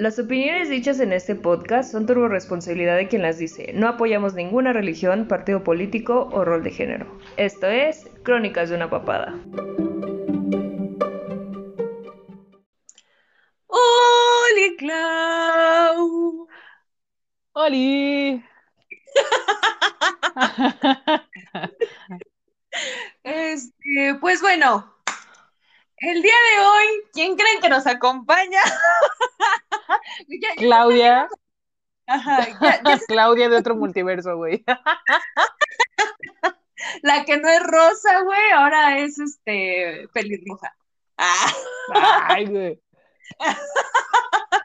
Las opiniones dichas en este podcast son turbo responsabilidad de quien las dice. No apoyamos ninguna religión, partido político o rol de género. Esto es Crónicas de una Papada. ¡Hola, Clau! ¡Holi! Este, pues bueno, el día de hoy, ¿quién creen que nos acompaña? Ya- Claudia, Ajá, ya- ya Claudia de otro multiverso, güey. la que no es rosa, güey, ahora es este pelirroja. Ah, Ay, güey.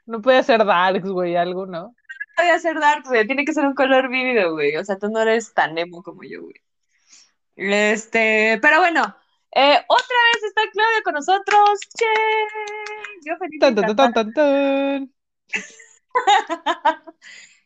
No puede ser Darks, güey, algo, ¿no? voy a hacer dark, güey, tiene que ser un color vívido, güey. O sea, tú no eres tan emo como yo, güey. Este, pero bueno, eh, otra vez está Claudia con nosotros. ¡Che! Yo feliz Tan, tan, tan, tan, tan.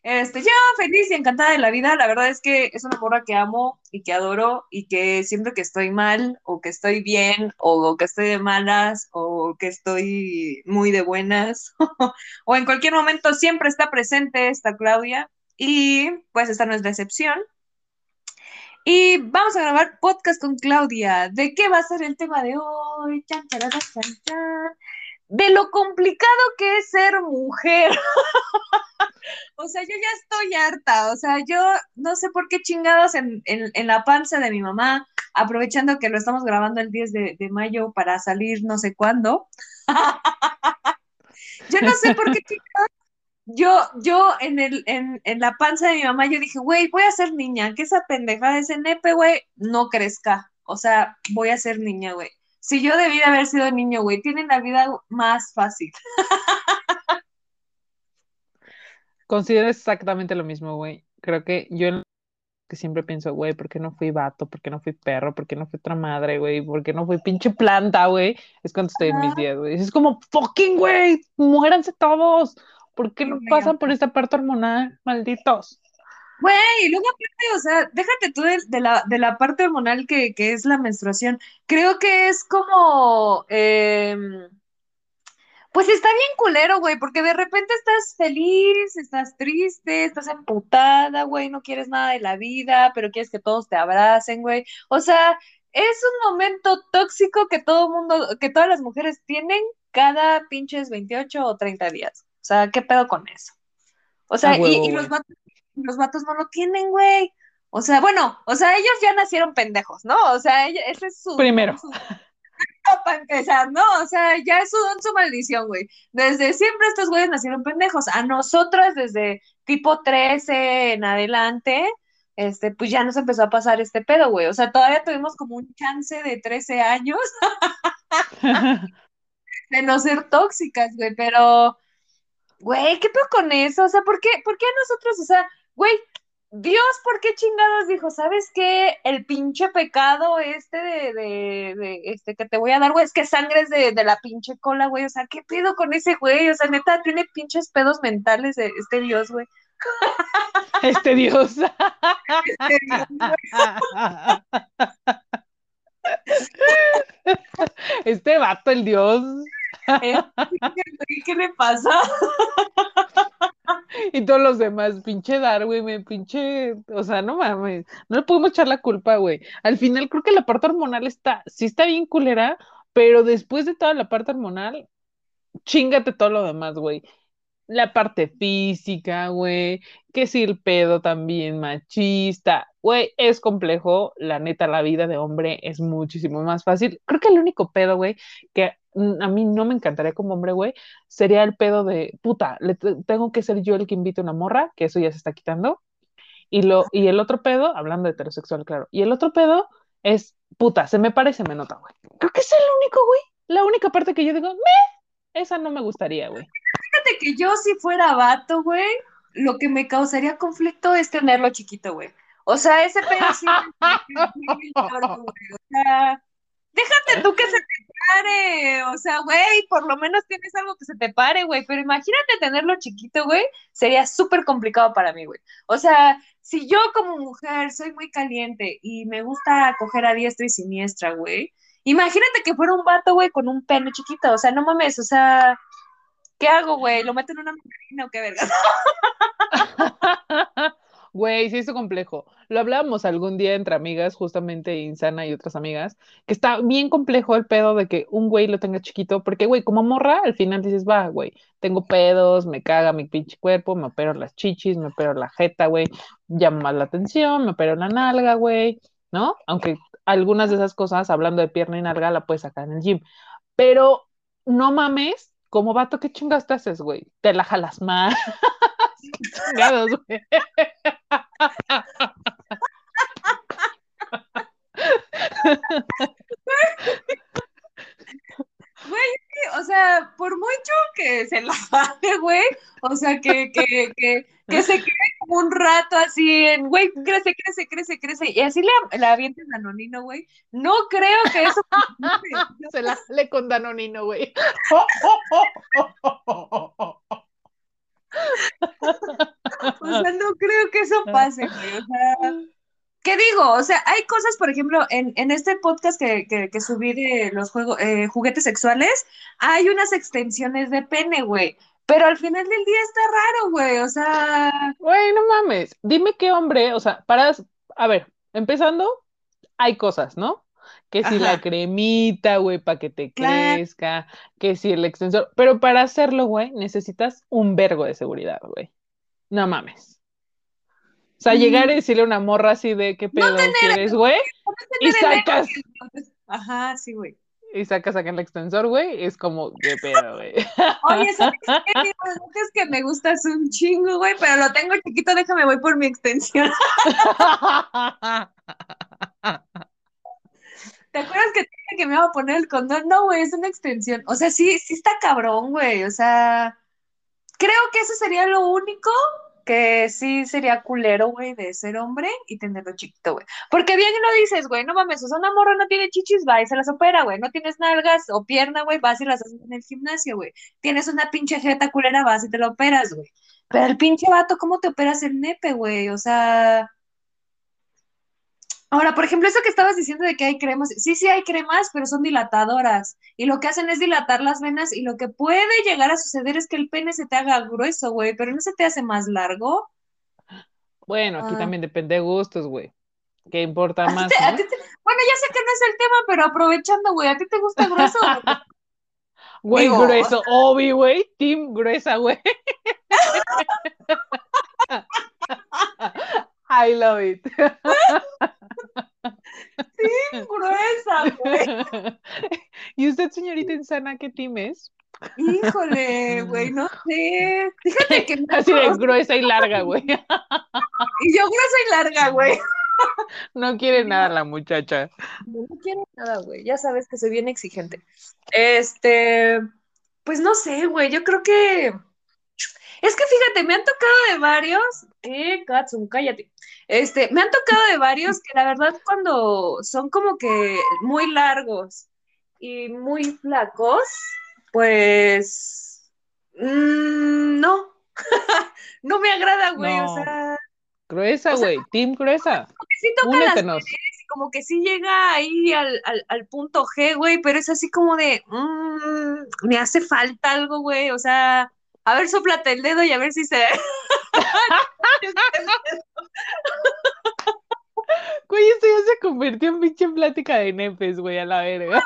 Este, yo feliz y encantada de la vida. La verdad es que es una morra que amo y que adoro y que siempre que estoy mal o que estoy bien o que estoy de malas o que estoy muy de buenas o en cualquier momento siempre está presente esta Claudia y pues esta no es la excepción. Y vamos a grabar podcast con Claudia. ¿De qué va a ser el tema de hoy? Chan, chan, chan. De lo complicado que es ser mujer. O sea, yo ya estoy harta, o sea, yo no sé por qué chingados en, en, en la panza de mi mamá, aprovechando que lo estamos grabando el 10 de, de mayo para salir no sé cuándo. Yo no sé por qué chingados. Yo, yo en, el, en, en la panza de mi mamá, yo dije, güey, voy a ser niña, que esa pendejada de ese nepe, güey, no crezca. O sea, voy a ser niña, güey. Si yo debí de haber sido niño, güey, tienen la vida más fácil. Considero exactamente lo mismo, güey. Creo que yo que siempre pienso, güey, ¿por qué no fui vato? ¿Por qué no fui perro? ¿Por qué no fui otra madre, güey? ¿Por qué no fui pinche planta, güey? Es cuando estoy en mis días, güey. Es como, fucking, güey, muéranse todos. ¿Por qué no pasan por esta parte hormonal? Malditos. Güey, luego aparte, o sea, déjate tú de, de la, de la parte hormonal que, que es la menstruación. Creo que es como, em, pues está bien culero, güey, porque de repente estás feliz, estás triste, estás emputada, güey, no quieres nada de la vida, pero quieres que todos te abracen, güey. O sea, es un momento tóxico que todo mundo, que todas las mujeres tienen cada pinches 28 o 30 días. O sea, ¿qué pedo con eso? O sea, y, los vatos, los vatos no lo tienen, güey. O sea, bueno, o sea, ellos ya nacieron pendejos, ¿no? O sea, ella- ese es su... Primero. su- para empezar, ¿no? O sea, ya es su don, su maldición, güey. Desde siempre estos güeyes nacieron pendejos. A nosotras, desde tipo 13 en adelante, este, pues ya nos empezó a pasar este pedo, güey. O sea, todavía tuvimos como un chance de 13 años de no ser tóxicas, güey, pero, güey, ¿qué pedo con eso? O sea, ¿por qué, por qué a nosotros, o sea, güey, Dios, ¿por qué chingados dijo, sabes qué? El pinche pecado este de, de, de, este que te voy a dar, güey, es que sangre es de, de la pinche cola, güey, o sea, ¿qué pedo con ese güey? O sea, neta, tiene pinches pedos mentales de este Dios, güey. Este Dios. Este Dios, güey. Este vato, el Dios. Este güey, ¿Qué le pasa? Y todos los demás, pinche Darwin, me pinche, o sea, no mames, no le podemos echar la culpa, güey. Al final creo que la parte hormonal está, sí está bien culera, pero después de toda la parte hormonal, chingate todo lo demás, güey. La parte física, güey, que si el pedo también machista, güey, es complejo, la neta, la vida de hombre es muchísimo más fácil. Creo que el único pedo, güey, que a mí no me encantaría como hombre, güey, sería el pedo de, puta, le te- tengo que ser yo el que invite una morra, que eso ya se está quitando. Y, lo, y el otro pedo, hablando de heterosexual, claro, y el otro pedo es, puta, se me para y se me nota, güey. Creo que es el único, güey, la única parte que yo digo, me, esa no me gustaría, güey. Fíjate que yo si fuera vato, güey, lo que me causaría conflicto es tenerlo chiquito, güey. O sea, ese pedo sí. O sea, déjate tú que se te O sea, güey, por lo menos tienes algo que se te pare, güey. Pero imagínate tenerlo chiquito, güey, sería súper complicado para mí, güey. O sea, si yo como mujer soy muy caliente y me gusta coger a diestra y siniestra, güey, imagínate que fuera un vato, güey, con un pene chiquito. O sea, no mames, o sea, ¿Qué hago, güey? ¿Lo meto en una mandarina o qué verga? Güey, sí, es complejo. Lo hablábamos algún día entre amigas, justamente Insana y otras amigas, que está bien complejo el pedo de que un güey lo tenga chiquito, porque, güey, como morra, al final dices, va, güey, tengo pedos, me caga mi pinche cuerpo, me opero las chichis, me opero la jeta, güey, llama más la atención, me opero la nalga, güey, ¿no? Aunque algunas de esas cosas, hablando de pierna y nalga, la puedes sacar en el gym. Pero no mames, como vato, ¿qué chingas te haces, güey? Te la jalas más. Chingados, güey. Güey, o sea, por mucho que se la vale, güey, o sea, que, que, que, que se quede como un rato así en, güey, crece, crece, crece, crece, y así le, le avienten Danonino, güey, no creo que eso... se la le con Danonino, güey. o sea, no creo que eso pase, o sea... ¿Qué digo? O sea, hay cosas, por ejemplo, en, en este podcast que, que, que subí de los juegos, eh, juguetes sexuales, hay unas extensiones de pene, güey. Pero al final del día está raro, güey. O sea. Güey, no mames. Dime qué hombre, o sea, para. A ver, empezando, hay cosas, ¿no? Que si la cremita, güey, para que te Claro. crezca, que si el extensor. Pero para hacerlo, güey, necesitas un vergo de seguridad, güey. No mames. O sea, llegar y decirle a una morra así de qué pedo quieres, güey, y sacas, Ajá, sí, güey. y sacas acá el extensor, güey, es como, qué pedo, güey. Oye, ¿sabes qué? Es que me gustas un chingo, güey, pero lo tengo chiquito, déjame, voy por mi extensión. ¿Te acuerdas que te dije que me iba a poner el condón? No, güey, es una extensión. O sea, sí, sí está cabrón, güey. O sea, creo que eso sería lo único que sí sería culero, güey, de ser hombre y tenerlo chiquito, güey. Porque bien lo dices, güey, no mames, o sea, una morra no tiene chichis, va y se las opera, güey. No tienes nalgas o pierna, güey, vas y las haces en el gimnasio, güey. Tienes una pinche jeta culera, vas y te la operas, güey. Pero el pinche vato, ¿cómo te operas el nepe, güey? O sea... Ahora, por ejemplo, eso que estabas diciendo de que hay cremas, sí, sí hay cremas, pero son dilatadoras. Y lo que hacen es dilatar las venas y lo que puede llegar a suceder es que el pene se te haga grueso, güey, pero no se te hace más largo. Bueno, aquí Ah. también depende de gustos, güey. ¿Qué importa más, te- no? te- Bueno, ya sé que no es el tema, pero aprovechando, güey, ¿a ti te gusta grueso? Güey, Digo- grueso, Obi, güey, team gruesa, güey. I love it. gruesa, güey. ¿Y usted, señorita Insana, qué team es? Híjole, güey, no sé. Fíjate que no, Así de gruesa y larga, güey. y yo gruesa y larga, güey. No quiere nada la muchacha. No quiero nada, güey. Ya sabes que soy bien exigente. Este, pues no sé, güey. Yo creo que. Es que fíjate, me han tocado de varios. Eh, Katsum, cállate. Este, me han tocado de varios que la verdad, cuando son como que muy largos y muy flacos, pues. mm, no. no me agrada, güey. No. O sea, Gruesa, O sea, güey, team gruesa. sí toca las y como que sí llega ahí al, al, al punto G, güey, pero es así como de, mm, me hace falta algo, güey, o sea, a ver, sóplate el dedo y a ver si se... Güey, esto ya se convirtió en pinche plática de nepes, güey, a la verga.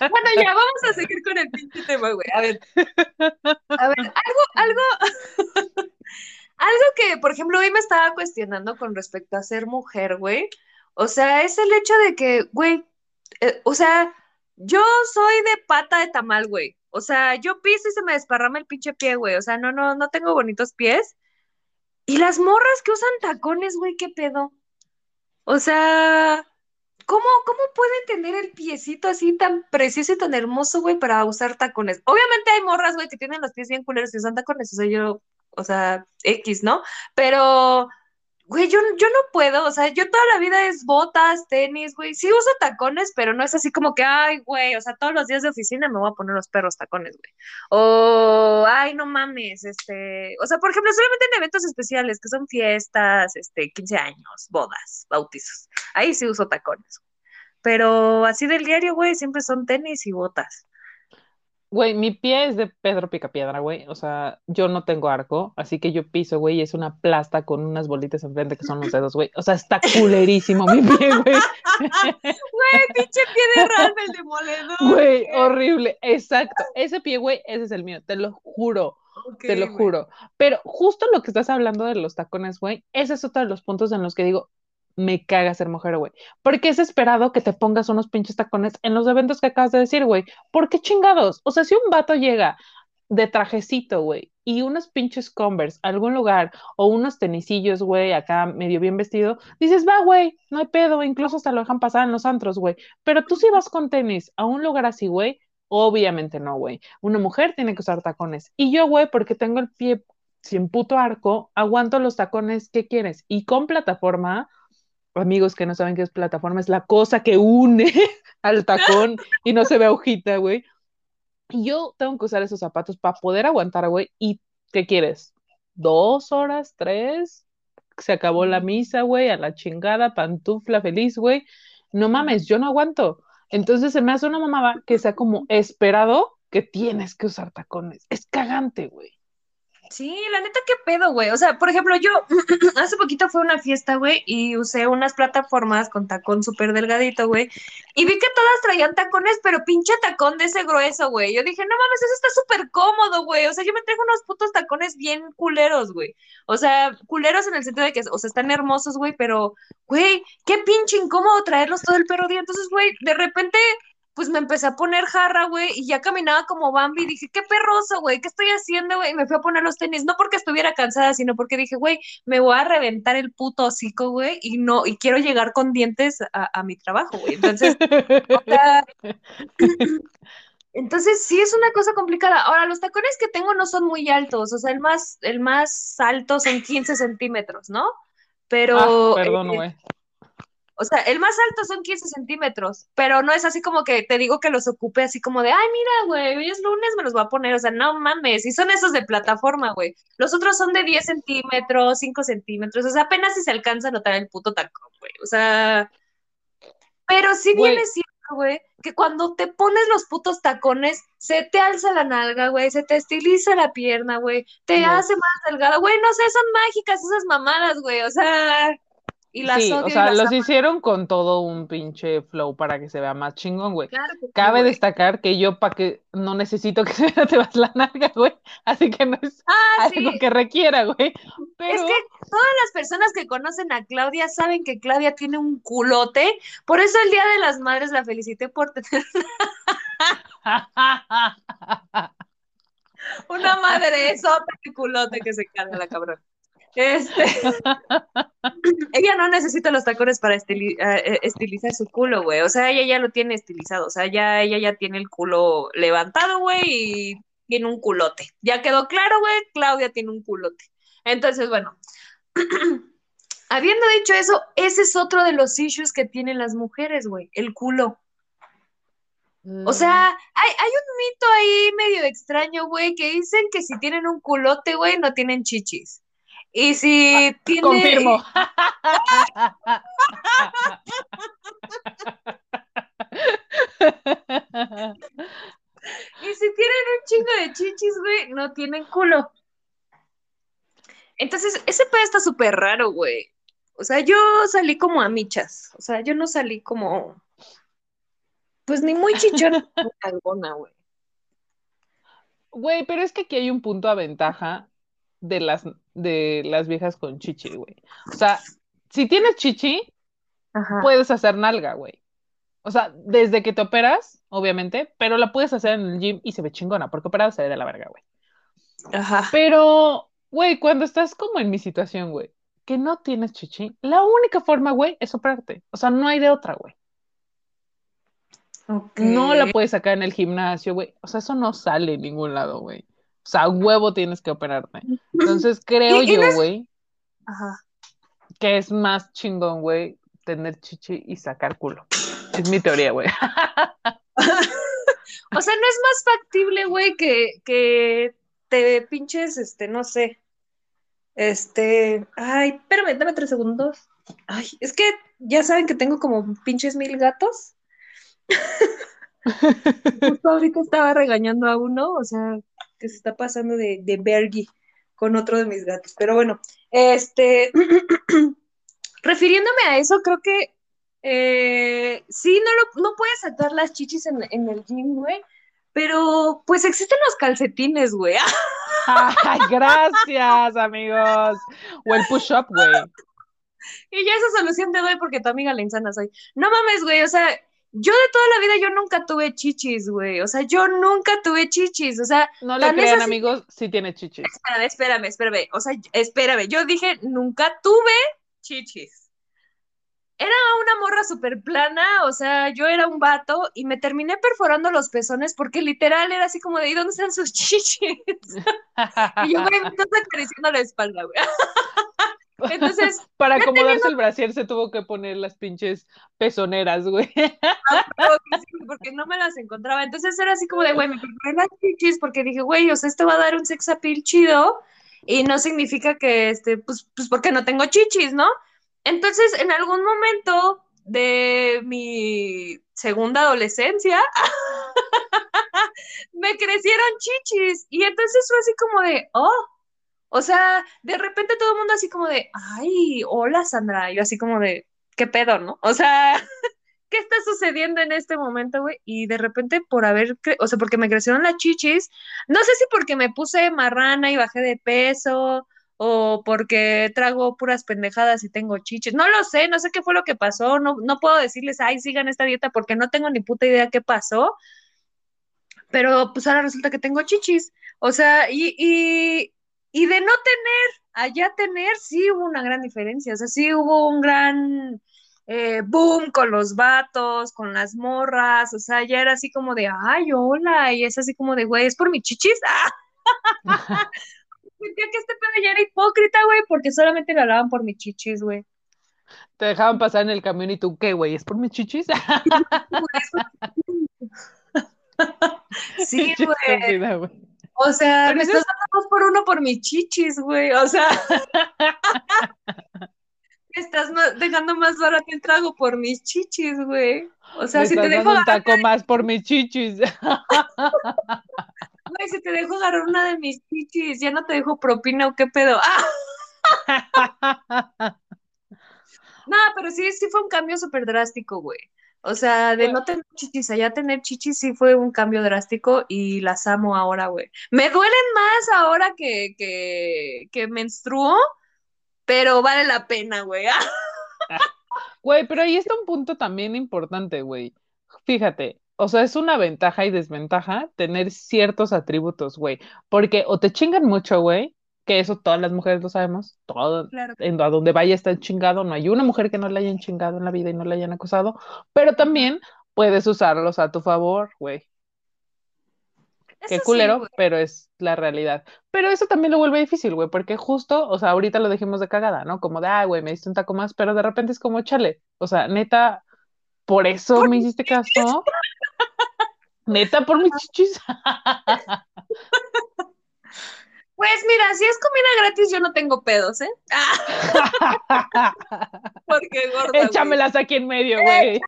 bueno, ya, vamos a seguir con el pinche tema, güey, a ver. A ver, algo, algo, algo que, por ejemplo, hoy me estaba cuestionando con respecto a ser mujer, güey, o sea, es el hecho de que, güey, eh, o sea, yo soy de pata de tamal, güey. O sea, yo piso y se me desparrama el pinche pie, güey. O sea, no, no, no tengo bonitos pies. Y las morras que usan tacones, güey, ¿qué pedo? O sea, ¿cómo, cómo pueden tener el piecito así tan precioso y tan hermoso, güey, para usar tacones? Obviamente hay morras, güey, que tienen los pies bien culeros y usan tacones. O sea, yo, o sea, X, ¿no? Pero, güey, yo, yo no puedo. O sea, yo toda la vida es botas, tenis, güey. Sí uso tacones, pero no es así como que, ay, güey, o sea, todos los días de oficina me voy a poner los perros tacones, güey. O, ay, no mames, este, o sea, por ejemplo, solamente en eventos especiales, que son fiestas, este, 15 años, bodas, bautizos. Ahí sí uso tacones. Pero así del diario, güey, siempre son tenis y botas. Güey, mi pie es de Pedro Picapiedra, güey. O sea, yo no tengo arco, así que yo piso, güey, y es una plasta con unas bolitas enfrente que son los dedos, güey. O sea, está culerísimo mi pie, güey. Güey, pinche pie de Ralph el demoledor. Güey, horrible. Exacto. Ese pie, güey, ese es el mío, te lo juro. Te lo juro. Pero justo lo que estás hablando de los tacones, güey, ese es otro de los puntos en los que digo, me caga ser mujer, güey. Porque es esperado que te pongas unos pinches tacones en los eventos que acabas de decir, güey. ¿Por qué chingados? O sea, si un vato llega de trajecito, güey, y unos pinches Converse a algún lugar, o unos tenisillos, güey, acá medio bien vestido, dices, va, güey, no hay pedo, incluso hasta lo dejan pasar en los antros, güey. Pero tú si vas con tenis a un lugar así, güey, obviamente no, güey. Una mujer tiene que usar tacones. Y yo, güey, porque tengo el pie sin puto arco, aguanto los tacones que quieres. Y con plataforma, amigos que no saben qué es plataforma, es la cosa que une al tacón y no se ve agujita, güey. Y yo tengo que usar esos zapatos para poder aguantar, güey. ¿Y qué quieres? ¿Dos horas? ¿Tres? Se acabó la misa, güey, a la chingada, pantufla feliz, güey. No mames, yo no aguanto. Entonces se me hace una mamada que sea como esperado que tienes que usar tacones. Es cagante, güey. Sí, la neta, qué pedo, güey. O sea, por ejemplo, yo hace poquito fue una fiesta, güey, y usé unas plataformas con tacón súper delgadito, güey. Y vi que todas traían tacones, pero pinche tacón de ese grueso, güey. Yo dije, no mames, eso está súper cómodo, güey. O sea, yo me traje unos putos tacones bien culeros, güey. O sea, culeros en el sentido de que, o sea, están hermosos, güey, pero, güey, qué pinche incómodo traerlos todo el perro día. Entonces, güey, de repente pues me empecé a poner jarra, güey, y ya caminaba como Bambi, y dije, qué perroso, güey, ¿qué estoy haciendo, güey? Y me fui a poner los tenis, no porque estuviera cansada, sino porque dije, güey, me voy a reventar el puto hocico, güey, y no, y quiero llegar con dientes a, a mi trabajo, güey. Entonces, o sea, entonces sí es una cosa complicada. Ahora, los tacones que tengo no son muy altos, o sea, el más, el más alto son 15 centímetros, ¿no? Pero, Ah, perdón, eh, güey. O sea, el más alto son 15 centímetros, pero no es así como que te digo que los ocupe así como de, ay, mira, güey, hoy es lunes, me los voy a poner, o sea, no mames, y son esos de plataforma, güey. Los otros son de 10 centímetros, 5 centímetros, o sea, apenas si se alcanza a notar el puto tacón, güey, o sea, pero sí Güey. viene cierto, güey, que cuando te pones los putos tacones, se te alza la nalga, güey, se te estiliza la pierna, güey, te No. hace más delgada, güey, no sé, son mágicas esas mamadas, güey, o sea, y las Sí, odio o y sea, las los hicieron con todo un pinche flow para que se vea más chingón, güey. Claro sí, Cabe destacar que yo para que no necesito que se te vas la nalga, güey. Así que no es Ah, algo sí. que requiera, güey. Es Pero que todas las personas que conocen a Claudia saben que Claudia tiene un culote. Por eso el Día de las Madres la felicité por tener una madre sota de culote que se carga la cabrón. Este, ella no necesita los tacones para estili- eh, eh, estilizar su culo, güey. O sea, ella ya lo tiene estilizado. O sea, ya ella ya tiene el culo levantado, güey, y tiene un culote. Ya quedó claro, güey, Claudia tiene un culote. Entonces, bueno, habiendo dicho eso, ese es otro de los issues que tienen las mujeres, güey, el culo. O sea, hay, hay un mito ahí medio extraño, güey, que dicen que si tienen un culote, güey, no tienen chichis. Y si tiene... confirmo. Y si tienen un chingo de chichis, güey, no tienen culo. Entonces, ese pedo está súper raro, güey. O sea, yo salí como a michas. O sea, yo no salí como... Pues ni muy chichona ni alguna, güey. Güey, pero es que aquí hay un punto a ventaja de las, de las viejas con chichi, güey. O sea, si tienes chichi, Ajá. puedes hacer nalga, güey. O sea, desde que te operas, obviamente, pero la puedes hacer en el gym y se ve chingona, porque operada se ve de la verga, güey. Ajá. Pero, güey, cuando estás como en mi situación, güey, que no tienes chichi, la única forma, güey, es operarte. O sea, no hay de otra, güey. No la puedes sacar en el gimnasio, güey. O sea, eso no sale en ningún lado, güey. O sea, a huevo tienes que operarte. Entonces, creo yo, güey, Ajá. que es más chingón, güey, tener chichi y sacar culo. Es mi teoría, güey. O sea, no es más factible, güey, que, que te pinches, este, no sé. Este, ay, espérame, dame tres segundos. Ay, es que ya saben que tengo como pinches mil gatos. Justo ahorita estaba regañando a uno, o sea, que se está pasando de, de Bergie con otro de mis gatos. Pero bueno, este, refiriéndome a eso, creo que eh, sí, no, lo, no puedes sacar las chichis en, en el gym, güey, pero pues existen los calcetines, güey. Ay, gracias, amigos. O el push-up, güey. Y ya esa solución te doy porque tu amiga la insana soy. No mames, güey, o sea, yo de toda la vida yo nunca tuve chichis, güey. O sea, yo nunca tuve chichis. O sea, no le crean, amigos, sí tiene chichis. Espérame, espérame, espérame. O sea, espérame. Yo dije, nunca tuve chichis. Era una morra súper plana, o sea, yo era un vato y me terminé perforando los pezones porque literal era así como de, ¿y dónde están sus chichis? y yo, güey, me estás acariciando la espalda, güey. Entonces. Para acomodarse el brasier se tuvo que poner las pinches pezoneras, güey. porque no me las encontraba. Entonces era así como de, güey, me preparé las chichis porque dije, güey, o sea, esto va a dar un sex appeal chido y no significa que, este, pues, pues porque no tengo chichis, ¿no? Entonces, en algún momento de mi segunda adolescencia, me crecieron chichis y entonces fue así como de, oh, o sea, de repente todo el mundo así como de, ay, hola Sandra, yo así como de, ¿qué pedo, no? O sea, ¿qué está sucediendo en este momento, güey? Y de repente por haber, o sea, porque me crecieron las chichis, no sé si porque me puse marrana y bajé de peso, o porque trago puras pendejadas y tengo chichis, no lo sé, no sé qué fue lo que pasó, no, no puedo decirles, ay, sigan esta dieta porque no tengo ni puta idea qué pasó, pero pues ahora resulta que tengo chichis, o sea, y, y de no tener, allá tener, sí hubo una gran diferencia, o sea, sí hubo un gran eh, boom con los vatos, con las morras, o sea, ya era así como de, ay, hola, y es así como de, güey, es por mi chichis. Sentía que este pedo ya era hipócrita, güey, porque solamente le hablaban por mi chichis, güey. Te dejaban pasar en el camión y tú, ¿qué, güey? ¿Es por mis chichis? sí, güey. O sea, me estás dando dos por uno por mis chichis, güey. O sea, me estás dejando más barato el trago por mis chichis, güey. O sea, si te dejo un taco más por mis chichis. Güey, si te dejo agarrar una de mis chichis, ya no te dejo propina o qué pedo. no, pero sí, sí fue un cambio súper drástico, güey. O sea, de no tener chichis a ya tener chichis sí fue un cambio drástico y las amo ahora, güey. Me duelen más ahora que, que, que menstruo, pero vale la pena, güey. Güey, pero ahí está un punto también importante, güey. Fíjate, o sea, es una ventaja y desventaja tener ciertos atributos, güey. Porque o te chingan mucho, güey, que eso todas las mujeres lo sabemos, todo, en, a donde vaya está chingado, no hay una mujer que no le hayan chingado en la vida y no le hayan acusado, pero también puedes usarlos a tu favor, güey. Qué culero, pero es la realidad. Pero eso también lo vuelve difícil, güey, porque justo, o sea, ahorita lo dejemos de cagada, ¿no? Como de, ah, güey, me diste un taco más, pero de repente es como, chale, o sea, neta, por eso me hiciste caso. neta, por mis chichis. Pues mira, si es comida gratis, yo no tengo pedos, ¿eh? Porque gorda. Échamelas aquí en medio, güey.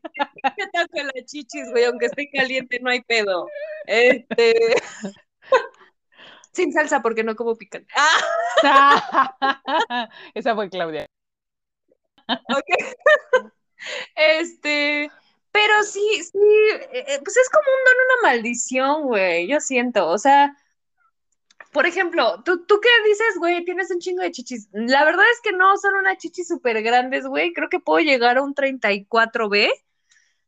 Que toque las chichis, güey, aunque esté caliente, no hay pedo. Este. Sin salsa, porque no como picante. Esa fue Claudia. Ok. Este. Pero sí, sí, eh, eh, pues es como un don, una maldición, güey, yo siento, o sea, por ejemplo, ¿tú, tú qué dices, güey, tienes un chingo de chichis. La verdad es que no son unas chichis súper grandes, güey. Creo que puedo llegar a un 34B,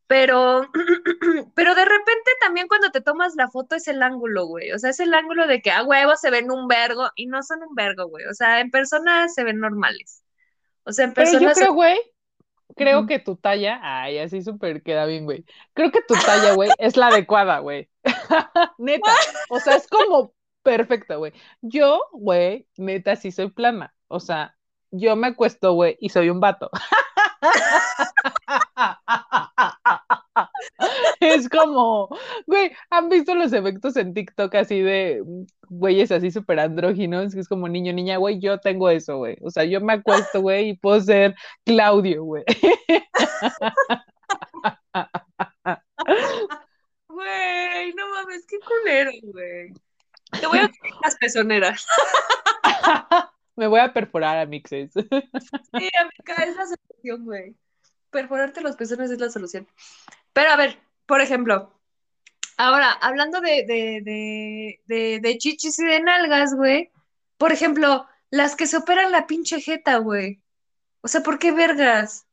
pero, pero de repente también cuando te tomas la foto es el ángulo, güey. O sea, es el ángulo de que a huevo se ven un vergo y no son un vergo, güey. O sea, en persona se ven normales. O sea, en persona. Pero yo creo, güey, creo que tu talla, ay, así súper queda bien, güey. Creo que tu talla, güey, es la adecuada, güey. Neta. O sea, es como perfecto, güey. Yo, güey, neta, sí soy plana. O sea, yo me acuesto, güey, y soy un vato. es como, güey, ¿han visto los efectos en TikTok así de güeyes así súper andróginos? Que es como niño, niña, güey, yo tengo eso, güey. O sea, yo me acuesto, güey, y puedo ser Claudio, güey. güey, no mames, qué culero, güey. Te voy a quitar las pezoneras. Me voy a perforar a mixes. Sí, amiga, es la solución, güey. Perforarte los pezones es la solución. Pero a ver, por ejemplo, ahora, hablando de, de, de, de, de chichis y de nalgas, güey. Por ejemplo, las que se operan la pinche jeta, güey. O sea, ¿por qué vergas?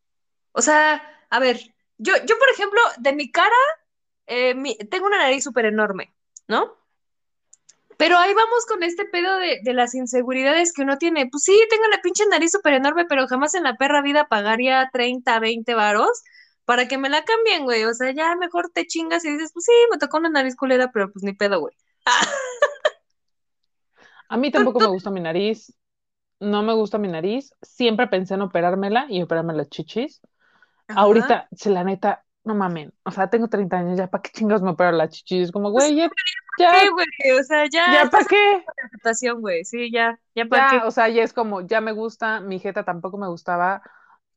O sea, a ver, yo, yo por ejemplo, de mi cara, eh, mi- tengo una nariz súper enorme, ¿no? Pero ahí vamos con este pedo de, de las inseguridades que uno tiene. Pues sí, tengo la pinche nariz súper enorme, pero jamás en la perra vida pagaría 30, 20 varos para que me la cambien, güey. O sea, ya mejor te chingas y dices, pues sí, me tocó una nariz culera, pero pues ni pedo, güey. A mí tampoco me gusta mi nariz. No me gusta mi nariz. Siempre pensé en operármela y operarme las chichis. Ajá. Ahorita, si la neta, no mamen. O sea, tengo 30 años ya, ¿para qué chingados me opero las chichis? Es como, güey, ya, ya, Sí, güey, o sea, ya, ya, ¿para qué? aceptación, güey. Sí, ya, ya para qué. o sea, ya es como, ya me gusta, mi jeta tampoco me gustaba.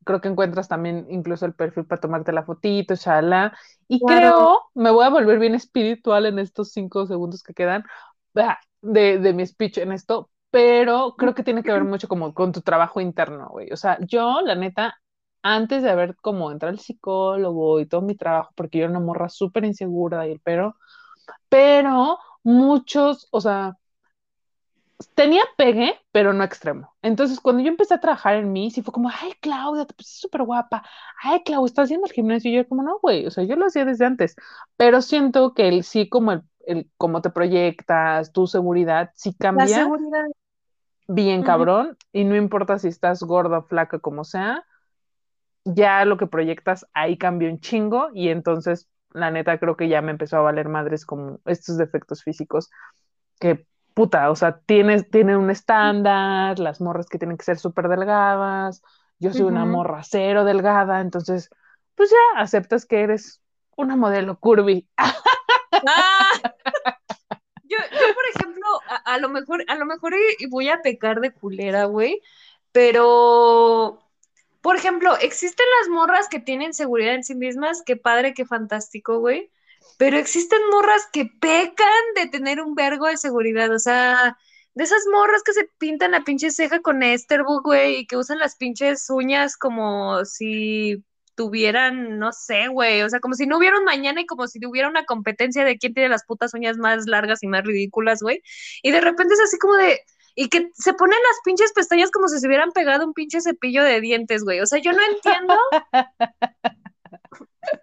Creo que encuentras también incluso el perfil para tomarte la fotito, shala. Y Claro. creo, me voy a volver bien espiritual en estos cinco segundos que quedan ah, de, de mi speech en esto, pero creo que tiene que ver mucho como con tu trabajo interno, güey. O sea, yo, la neta, antes de haber como entrado al psicólogo y todo mi trabajo, porque yo era una morra súper insegura y el pero, pero muchos, o sea, tenía pegue, pero no extremo. Entonces, cuando yo empecé a trabajar en mí, sí fue como, ay, Claudia, te pusiste súper guapa. Ay, Claudia, estás haciendo el gimnasio. Y yo, como, no, güey, o sea, yo lo hacía desde antes. Pero siento que el sí, como el, el cómo te proyectas, tu seguridad, sí La cambia seguridad. bien cabrón. Y no importa si estás gorda, flaca, como sea, ya lo que proyectas ahí cambió un chingo. Y entonces, la neta, creo que ya me empezó a valer madres como estos defectos físicos que puta, o sea, tienes, tienen un estándar, las morras que tienen que ser súper delgadas, yo soy una morra cero delgada, entonces, pues ya aceptas que eres una modelo curvy. Ah. Yo, yo, por ejemplo, a, a lo mejor, a lo mejor voy a pecar de culera, güey, pero, por ejemplo, existen las morras que tienen seguridad en sí mismas, qué padre, qué fantástico, güey, pero existen morras que pecan de tener un vergo de seguridad, o sea, de esas morras que se pintan la pinche ceja con Esterbrook, güey, y que usan las pinches uñas como si tuvieran, no sé, güey, o sea, como si no hubiera mañana y como si hubiera una competencia de quién tiene las putas uñas más largas y más ridículas, güey. Y de repente es así como de, y que se ponen las pinches pestañas como si se hubieran pegado un pinche cepillo de dientes, güey. O sea, yo no entiendo.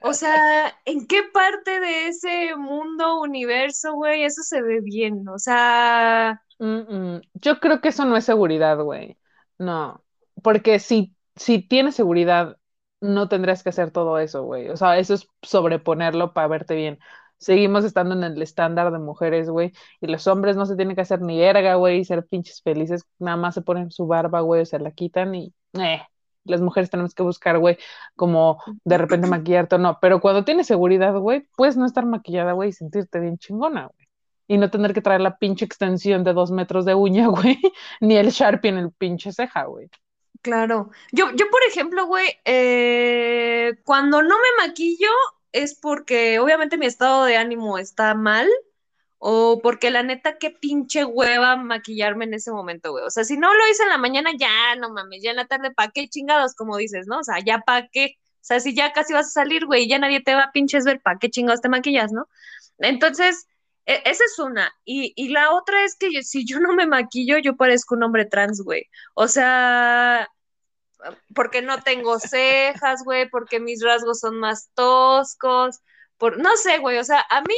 O sea, ¿en qué parte de ese mundo, universo, güey, eso se ve bien? O sea, Mm, mm. Yo creo que eso no es seguridad, güey. No, porque si, si tienes seguridad, no tendrías que hacer todo eso, güey. O sea, eso es sobreponerlo para verte bien. Seguimos estando en el estándar de mujeres, güey, y los hombres no se tienen que hacer ni verga, güey, y ser pinches felices, nada más se ponen su barba, güey, o se la quitan y, eh, las mujeres tenemos que buscar, güey, como de repente maquillarte o no, pero cuando tienes seguridad, güey, puedes no estar maquillada, güey, y sentirte bien chingona, güey. Y no tener que traer la pinche extensión de dos metros de uña, güey, ni el Sharpie en el pinche ceja, güey. claro. Yo, yo por ejemplo, güey, eh, cuando no me maquillo es porque obviamente mi estado de ánimo está mal. O porque la neta, qué pinche hueva maquillarme en ese momento, güey. O sea, si no lo hice en la mañana, ya, no mames, ya en la tarde, ¿pa' qué chingados? Como dices, ¿no? O sea, ya pa' qué. O sea, si ya casi vas a salir, güey, y ya nadie te va a pinches ver, ¿pa' qué chingados te maquillas, no? Entonces, e- esa es una. Y, y la otra es que si yo no me maquillo, yo parezco un hombre trans, güey. O sea, porque no tengo cejas, güey, porque mis rasgos son más toscos, por, no sé, güey, o sea, a mí,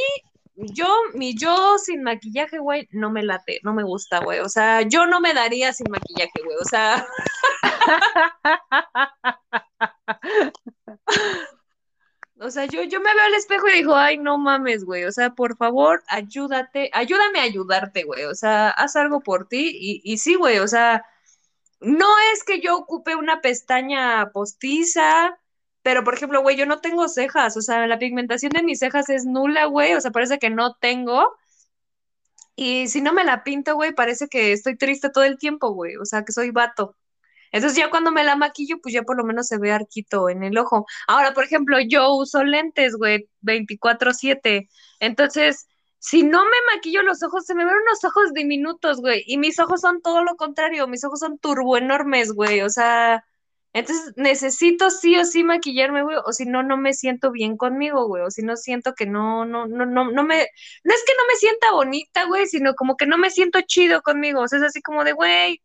yo, mi yo sin maquillaje, güey, no me late, no me gusta, güey, o sea, yo no me daría sin maquillaje, güey, o sea, o sea, yo, yo me veo al espejo y digo, ay, no mames, güey, o sea, por favor, ayúdate, ayúdame a ayudarte, güey, o sea, haz algo por ti, y, y sí, güey, o sea, no es que yo ocupe una pestaña postiza, pero por ejemplo, güey, yo no tengo cejas, o sea, la pigmentación de mis cejas es nula, güey, o sea, parece que no tengo. Y si no me la pinto, güey, parece que estoy triste todo el tiempo, güey, o sea, que soy vato. Entonces ya cuando me la maquillo, pues ya por lo menos se ve arquito en el ojo. Ahora, por ejemplo, yo uso lentes, güey, 24/7. Entonces, si no me maquillo los ojos, se me ven unos ojos diminutos, güey. Y mis ojos son todo lo contrario, mis ojos son turbo enormes, güey. O sea, entonces necesito sí o sí maquillarme, güey, o si no, no me siento bien conmigo, güey, o si no siento que no, no, no, no, no me, no es que no me sienta bonita, güey, sino como que no me siento chido conmigo, o sea, es así como de, güey,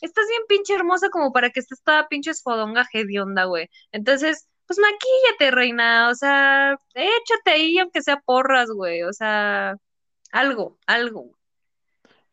estás bien pinche hermosa como para que estés toda pinche esfodonga onda, güey. Entonces, pues maquíllate, reina, o sea, échate ahí aunque sea porras, güey, o sea, algo, algo.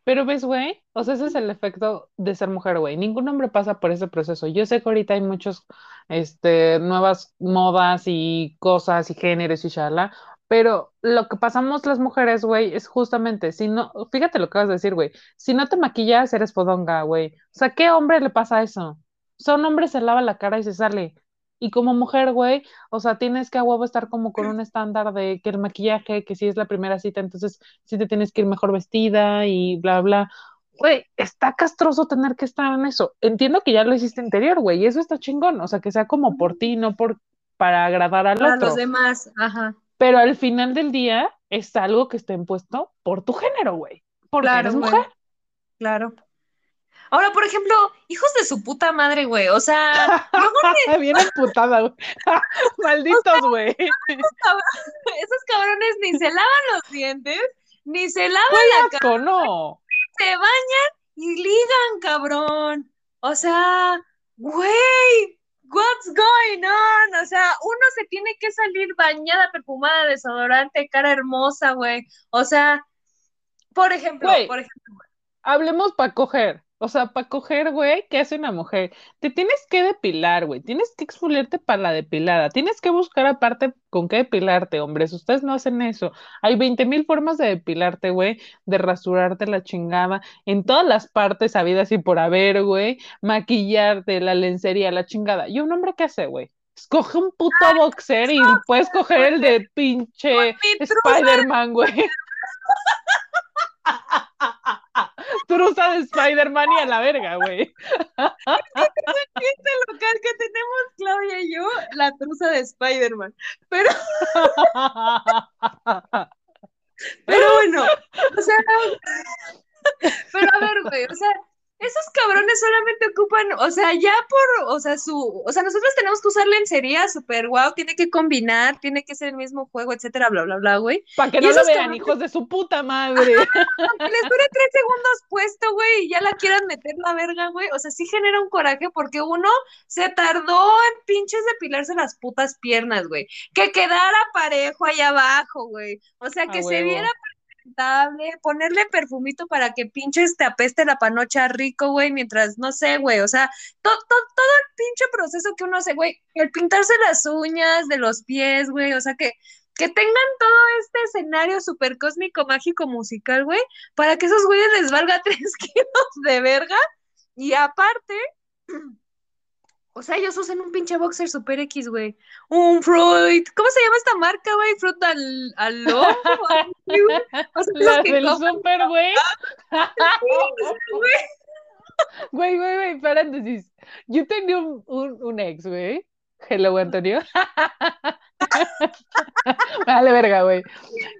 Pero ves, güey, o sea, ese es el efecto de ser mujer, güey. Ningún hombre pasa por ese proceso. Yo sé que ahorita hay muchos, este, nuevas modas y cosas y géneros y shala, pero lo que pasamos las mujeres, güey, es justamente, si no, fíjate lo que vas a decir, güey, si no te maquillas, eres fodonga, güey. O sea, ¿qué hombre le pasa eso? O sea, un hombre se lava la cara y se sale. Y como mujer, güey, o sea, tienes que a huevo estar como con un estándar de que el maquillaje, que si es la primera cita, entonces sí te tienes que ir mejor vestida y bla, bla. Güey, está castroso tener que estar en eso. Entiendo que ya lo hiciste interior, güey, y eso está chingón. O sea, que sea como por ti, no por para agradar al Para otro. los demás, ajá. Pero al final del día es algo que está impuesto por tu género, güey. Porque Claro, eres mujer. Claro. Ahora, por ejemplo, hijos de su puta madre, güey, o sea, luego Bien emputada, güey. Malditos, güey. esos cabrones ni se lavan los dientes, ni se lavan la cara, no. se bañan y ligan, cabrón. O sea, güey, what's going on? O sea, uno se tiene que salir bañada, perfumada, desodorante, cara hermosa, güey. O sea, por ejemplo, Güey. por ejemplo, Hablemos para coger. O sea, para coger, güey, ¿qué hace una mujer? Te tienes que depilar, güey. Tienes que exfoliarte para la depilada. Tienes que buscar aparte con qué depilarte, hombres. Ustedes no hacen eso. Hay 20 mil formas de depilarte, güey. De rasurarte la chingada. En todas las partes habidas y por haber, güey. Maquillarte, la lencería, la chingada. ¿Y un hombre qué hace, güey? Escoge un puto boxer y puedes coger el de pinche. Spider-Man, güey. Truza de Spider-Man y a la verga, güey. este local que tenemos Claudia y yo, la truza de Spider-Man. Pero, pero bueno, o sea, pero a ver, güey, o sea, esos cabrones solamente ocupan, o sea, ya por, o sea, su, o sea, nosotros tenemos que usar lencería super guau, tiene que combinar, tiene que ser el mismo juego, etcétera, bla, bla, bla, güey. Para que no lo vean, cabrones- hijos de su puta madre. Aunque les dure tres segundos puesto, güey, y ya la quieran meter la verga, güey. O sea, sí genera un coraje porque uno se tardó en pinches depilarse las putas piernas, güey. Que quedara parejo ahí abajo, güey. O sea, que se viera ponerle perfumito para que pinches te apeste la panocha rico, güey, mientras, no sé, güey. O sea, to- to- todo el pinche proceso que uno hace, güey. El pintarse las uñas de los pies, güey. O sea, que que tengan todo este escenario súper cósmico, mágico, musical, güey, para que esos güeyes les valga tres kilos de verga. Y aparte, o sea, ellos usan un pinche boxer super X, güey. Un Fruit. ¿Cómo se llama esta marca, güey? Fruit al, al güey. O sea, La esos que del super, güey. güey. Güey, güey, güey, paréntesis. Yo tenía un, un, un ex, güey. Hello, Antonio. Vale, verga, güey.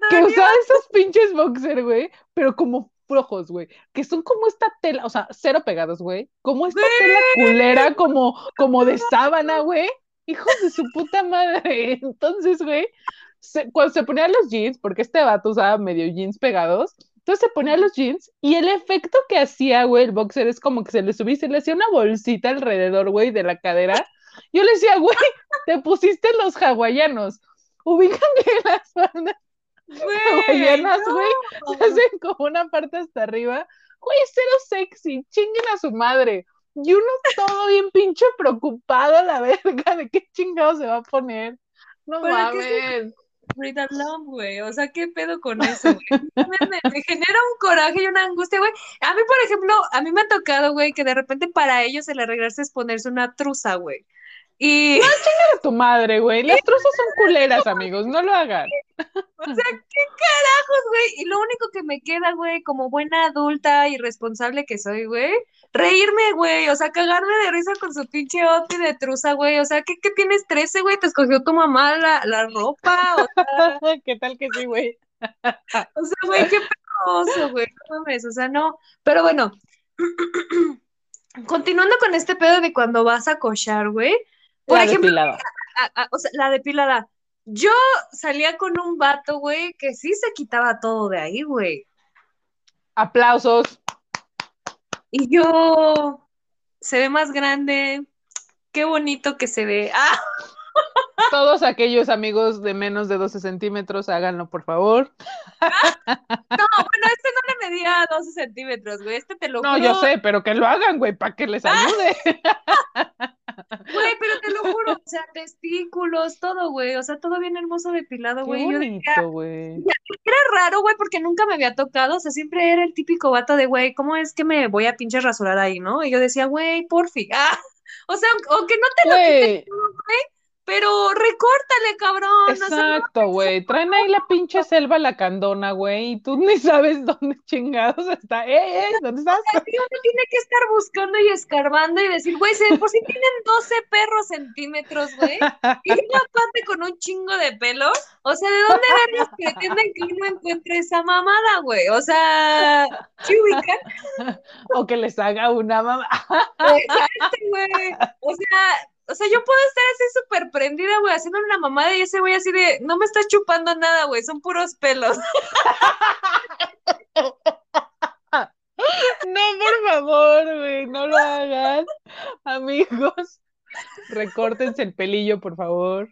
Que usaba esos pinches boxer, güey, pero como flojos, güey. Que son como esta tela, o sea, cero pegados, güey. Como esta tela culera, como, como de sábana, güey. Hijos de su puta madre. Entonces, güey, se- cuando se ponían los jeans, porque este vato usaba medio jeans pegados, entonces se ponía los jeans y el efecto que hacía, güey, el boxer es como que se le subía y se le hacía una bolsita alrededor, güey, de la cadera. Yo le decía, güey, te pusiste los hawaianos. Ubican que las bandas Güey, no. se hacen como una parte hasta arriba. Güey, cero sexy, chinguen a su madre. Y uno todo bien pinche preocupado a la verga de qué chingado se va a poner. No ¿Para qué se- mames. Frida Lam, güey. O sea, ¿qué pedo con eso, güey? Me, me- me genera un coraje y una angustia, güey. A mí, por ejemplo, a mí me ha tocado, güey, que de repente para ellos el arreglarse es ponerse una truza, güey. Y, A tu madre, güey. Las truzas son culeras, amigos, no lo hagan. o sea, ¿qué carajos, güey, y lo único que me queda, güey, como buena adulta y responsable que soy, güey, reírme, güey, o sea, cagarme de risa con su pinche outfit de truza, güey, o sea, ¿qué, qué tienes 13, güey? ¿Te escogió tu mamá la, la ropa? O sea, ¿Qué tal que sí, güey? o sea, güey, qué pedoso, güey, no mames, o sea, no, pero bueno, continuando con este pedo de cuando vas a cochar, güey, por La ejemplo, depilada. a- a- o sea, la depilada. Yo salía con un vato, güey, que sí se quitaba todo de ahí, güey. Aplausos. Y yo, se ve más grande, qué bonito que se ve. Ah, Todos aquellos amigos de menos de 12 centímetros, háganlo, por favor. no, bueno, este no le medía 12 centímetros, güey, este te lo No, juro. yo sé, pero que lo hagan, güey, para que les ayude. Güey, pero te lo juro, o sea, testículos, todo, güey, o sea, todo bien hermoso depilado, güey. Bonito, güey. era raro, güey, porque nunca me había tocado, o sea, siempre era el típico vato de, güey, ¿cómo es que me voy a pinche rasurar ahí, no? Y yo decía, güey, porfi, ah, o sea, aunque no te lo Güey, Pero recórtale, cabrón. no- exacto, güey. Traen ahí la pinche selva la candona, güey, y tú ni sabes dónde chingados está. ¡Eh, eh! ¿Dónde estás? uno tiene que estar buscando y escarbando y decir, güey, por si tienen 12 perros centímetros, güey, y una pata con un chingo de pelo, o sea, ¿de dónde verlos pretenden que uno encuentre esa mamada, güey? O sea, ¿sí ubican? O que les haga una mamá. Exacto, güey. O sea, o sea, yo puedo estar así súper prendida, güey, haciendo una mamada y ese güey así de, no me estás chupando nada, güey, son puros pelos. No, por favor, güey, no lo hagan. Amigos, recórtense el pelillo, por favor.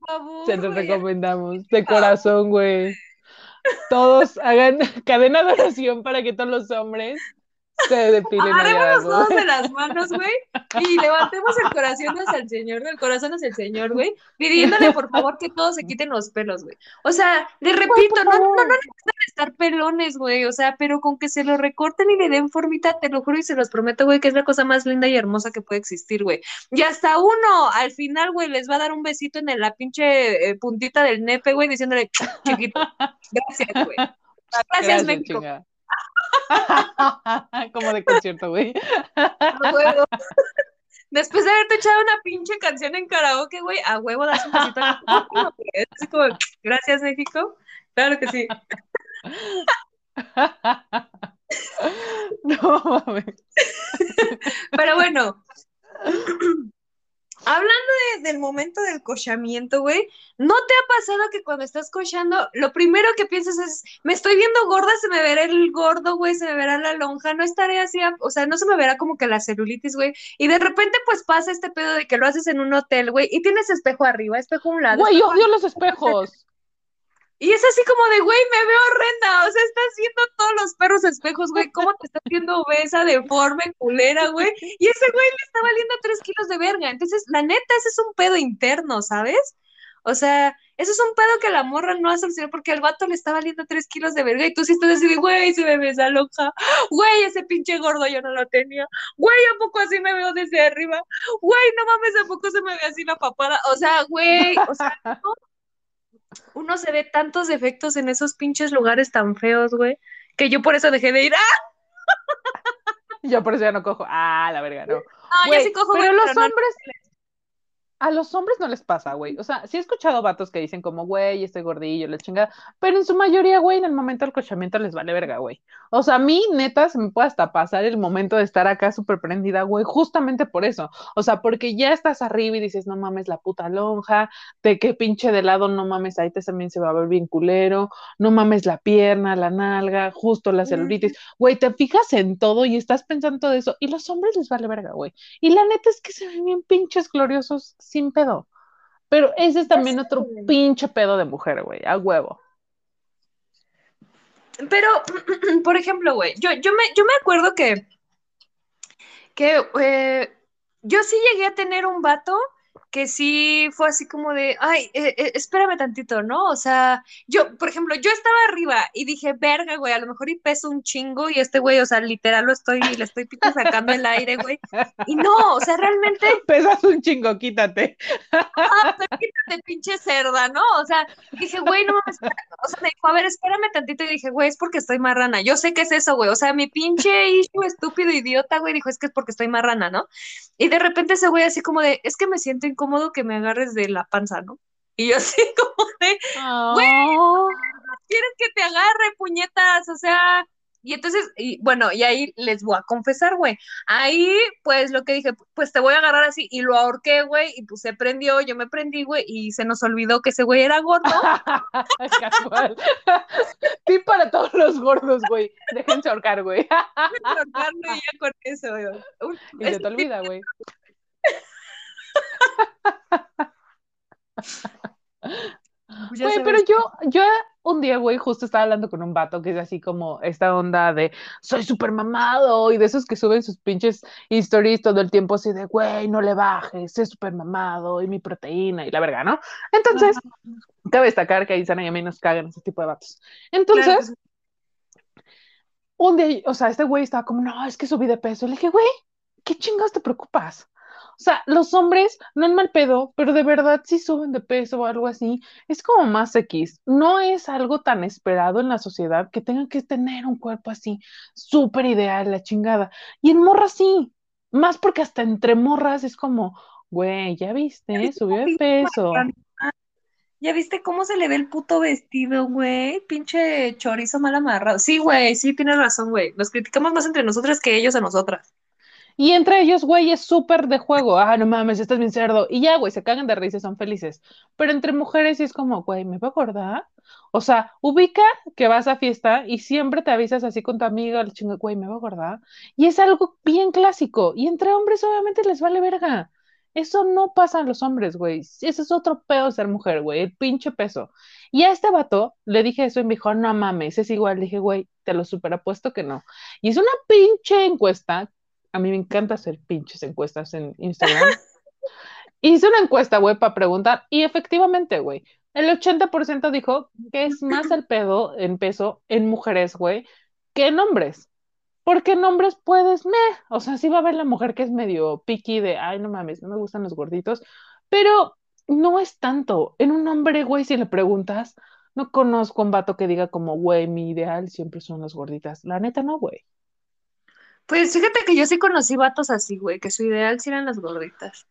Por favor, Se los güey. recomendamos. De corazón, güey. Todos hagan cadena de oración para que todos los hombres se depilen Agarremos los güey. de las manos, güey, y levantemos el corazón hacia el Señor, el corazón hacia el Señor, güey, pidiéndole por favor que todos se quiten los pelos, güey. O sea, les repito, no, no, no necesitan estar pelones, güey, o sea, pero con que se lo recorten y le den formita, te lo juro y se los prometo, güey, que es la cosa más linda y hermosa que puede existir, güey. Y hasta uno, al final, güey, les va a dar un besito en la pinche eh, puntita del nepe, güey, diciéndole, chiquito, gracias, güey. Gracias, México. chinga. Como de concierto, güey. A huevo. Después de haberte echado una pinche canción en karaoke, güey, a huevo das un besito. Es como, gracias, México. Claro que sí. No mames. Pero bueno, hablando de- del momento del cochamiento, güey, ¿no te ha pasado que cuando estás cochando, lo primero que piensas es, me estoy viendo gorda, se me verá el gordo, güey, se me verá la lonja, no estaré así, a- o sea, no se me verá como que la celulitis, güey, y de repente pues pasa este pedo de que lo haces en un hotel, güey, y tienes espejo arriba, espejo a un lado, Güey, espejo odio los espejos. Y es así como de, güey, me veo horrenda. O sea, estás viendo todos los perros espejos, güey. ¿Cómo te estás viendo obesa, deforme, culera, güey? Y ese güey le está valiendo tres kilos de verga. Entonces, la neta, ese es un pedo interno, ¿sabes? O sea, eso es un pedo que la morra no ha solucionado porque al vato le está valiendo tres kilos de verga y tú sí estás así de, güey, se me ve esa loca. Güey, ese pinche gordo yo no lo tenía. Güey, ¿a poco así me veo desde arriba? Güey, no mames, ¿a poco se me ve así la papada? O sea, güey, o sea, no uno se ve tantos defectos en esos pinches lugares tan feos, güey, que yo por eso dejé de ir. ¡Ah! Yo por eso ya no cojo. Ah, la verga, no. No, Güey, yo sí cojo, pero güey, los no- hombres, a los hombres no les pasa, güey. O sea, sí he escuchado vatos que dicen como, güey, estoy gordillo, la chingada. Pero en su mayoría, güey, en el momento del cochamiento les vale verga, güey. O sea, a mí, neta, se me puede hasta pasar el momento de estar acá súper prendida, güey, justamente por eso. O sea, porque ya estás arriba y dices, no mames, la puta lonja, de qué pinche de lado, no mames, ahí te también se va a ver bien culero, no mames la pierna, la nalga, justo la celulitis. Güey, te fijas en todo y estás pensando todo eso. Y los hombres les vale verga, güey. Y la neta es que se ven bien pinches gloriosos sin pedo. Pero ese es también otro pinche pedo de mujer, güey, a huevo. Pero, por ejemplo, güey, yo, yo, me, yo me acuerdo que, que eh, yo sí llegué a tener un vato que sí fue así como de, ay, eh, eh, espérame tantito, ¿no? O sea, yo, por ejemplo, yo estaba arriba y dije, verga, güey, a lo mejor y peso un chingo y este güey, o sea, literal lo estoy, le estoy pito sacando el aire, güey. Y no, o sea, realmente. Pesas un chingo, quítate. Ah, pero quítate, pinche cerda, ¿no? O sea, dije, güey, no mames. O sea, me dijo, a ver, espérame tantito. Y dije, güey, es porque estoy marrana. Yo sé que es eso, güey. O sea, mi pinche issue estúpido, idiota, güey, dijo, es que es porque estoy marrana, ¿no? Y de repente ese güey así como de, es que me siento incómodo que me agarres de la panza, ¿no? Y yo así como de, güey, Oh. ¿quieres que te agarre, puñetas? O sea, y entonces, y bueno, y ahí les voy a confesar, güey. Ahí, pues lo que dije, pues te voy a agarrar así, y lo ahorqué, güey, y pues se prendió, yo me prendí, güey, y se nos olvidó que ese güey era gordo. Casual. Tip para todos los gordos, güey. Déjense ahorcar, güey. ahorcarlo y ya con eso, güey. Y se te olvida, güey. pues Güey, pero yo, yo un día, güey, justo estaba hablando con un vato que es así como esta onda de soy súper mamado y de esos que suben sus pinches stories todo el tiempo así de, güey, no le bajes, soy súper mamado y mi proteína y la verga, ¿no? Entonces, cabe destacar que a Isana y a mí nos cagan ese tipo de vatos. Entonces, Claro, un día, o sea, este güey estaba como, no, es que subí de peso. Le dije, güey, ¿qué chingados te preocupas? O sea, los hombres, no en mal pedo, pero de verdad si suben de peso o algo así, es como más X. No es algo tan esperado en la sociedad que tengan que tener un cuerpo así, súper ideal, la chingada. Y en morras sí, más porque hasta entre morras es como, güey, ya viste, subió de peso. ¿Ya viste cómo se le ve el puto vestido, güey? Pinche chorizo mal amarrado. Sí, güey, sí, tienes razón, güey. Nos criticamos más entre nosotras que ellos a nosotras. Y entre ellos, güey, es súper de juego. Ah, no mames, estás bien cerdo. Y ya, güey, se cagan de risa, son felices. Pero entre mujeres sí es como, güey, ¿me voy a acordar? O sea, ubica que vas a fiesta y siempre te avisas así con tu amiga, el chingo, güey, ¿me voy a acordar? Y es algo bien clásico. Y entre hombres, obviamente, les vale verga. Eso no pasa a los hombres, güey. Ese es otro pedo ser mujer, güey. El pinche peso. Y a este vato le dije eso y me dijo, no mames, es igual. Le dije, güey, te lo superapuesto que no. Y es una pinche encuesta a mí me encanta hacer pinches encuestas en Instagram. Hice una encuesta, güey, para preguntar, y efectivamente, güey, el 80% dijo que es más el pedo en peso en mujeres, güey, que en hombres. Porque en hombres puedes, meh, o sea, sí va a haber la mujer que es medio picky de, ay, no mames, no me gustan los gorditos, pero no es tanto. En un hombre, güey, si le preguntas, no conozco un vato que diga como, güey, mi ideal siempre son las gorditas. La neta, no, güey. Pues fíjate que yo sí conocí vatos así, güey, que su ideal sí eran las gorditas.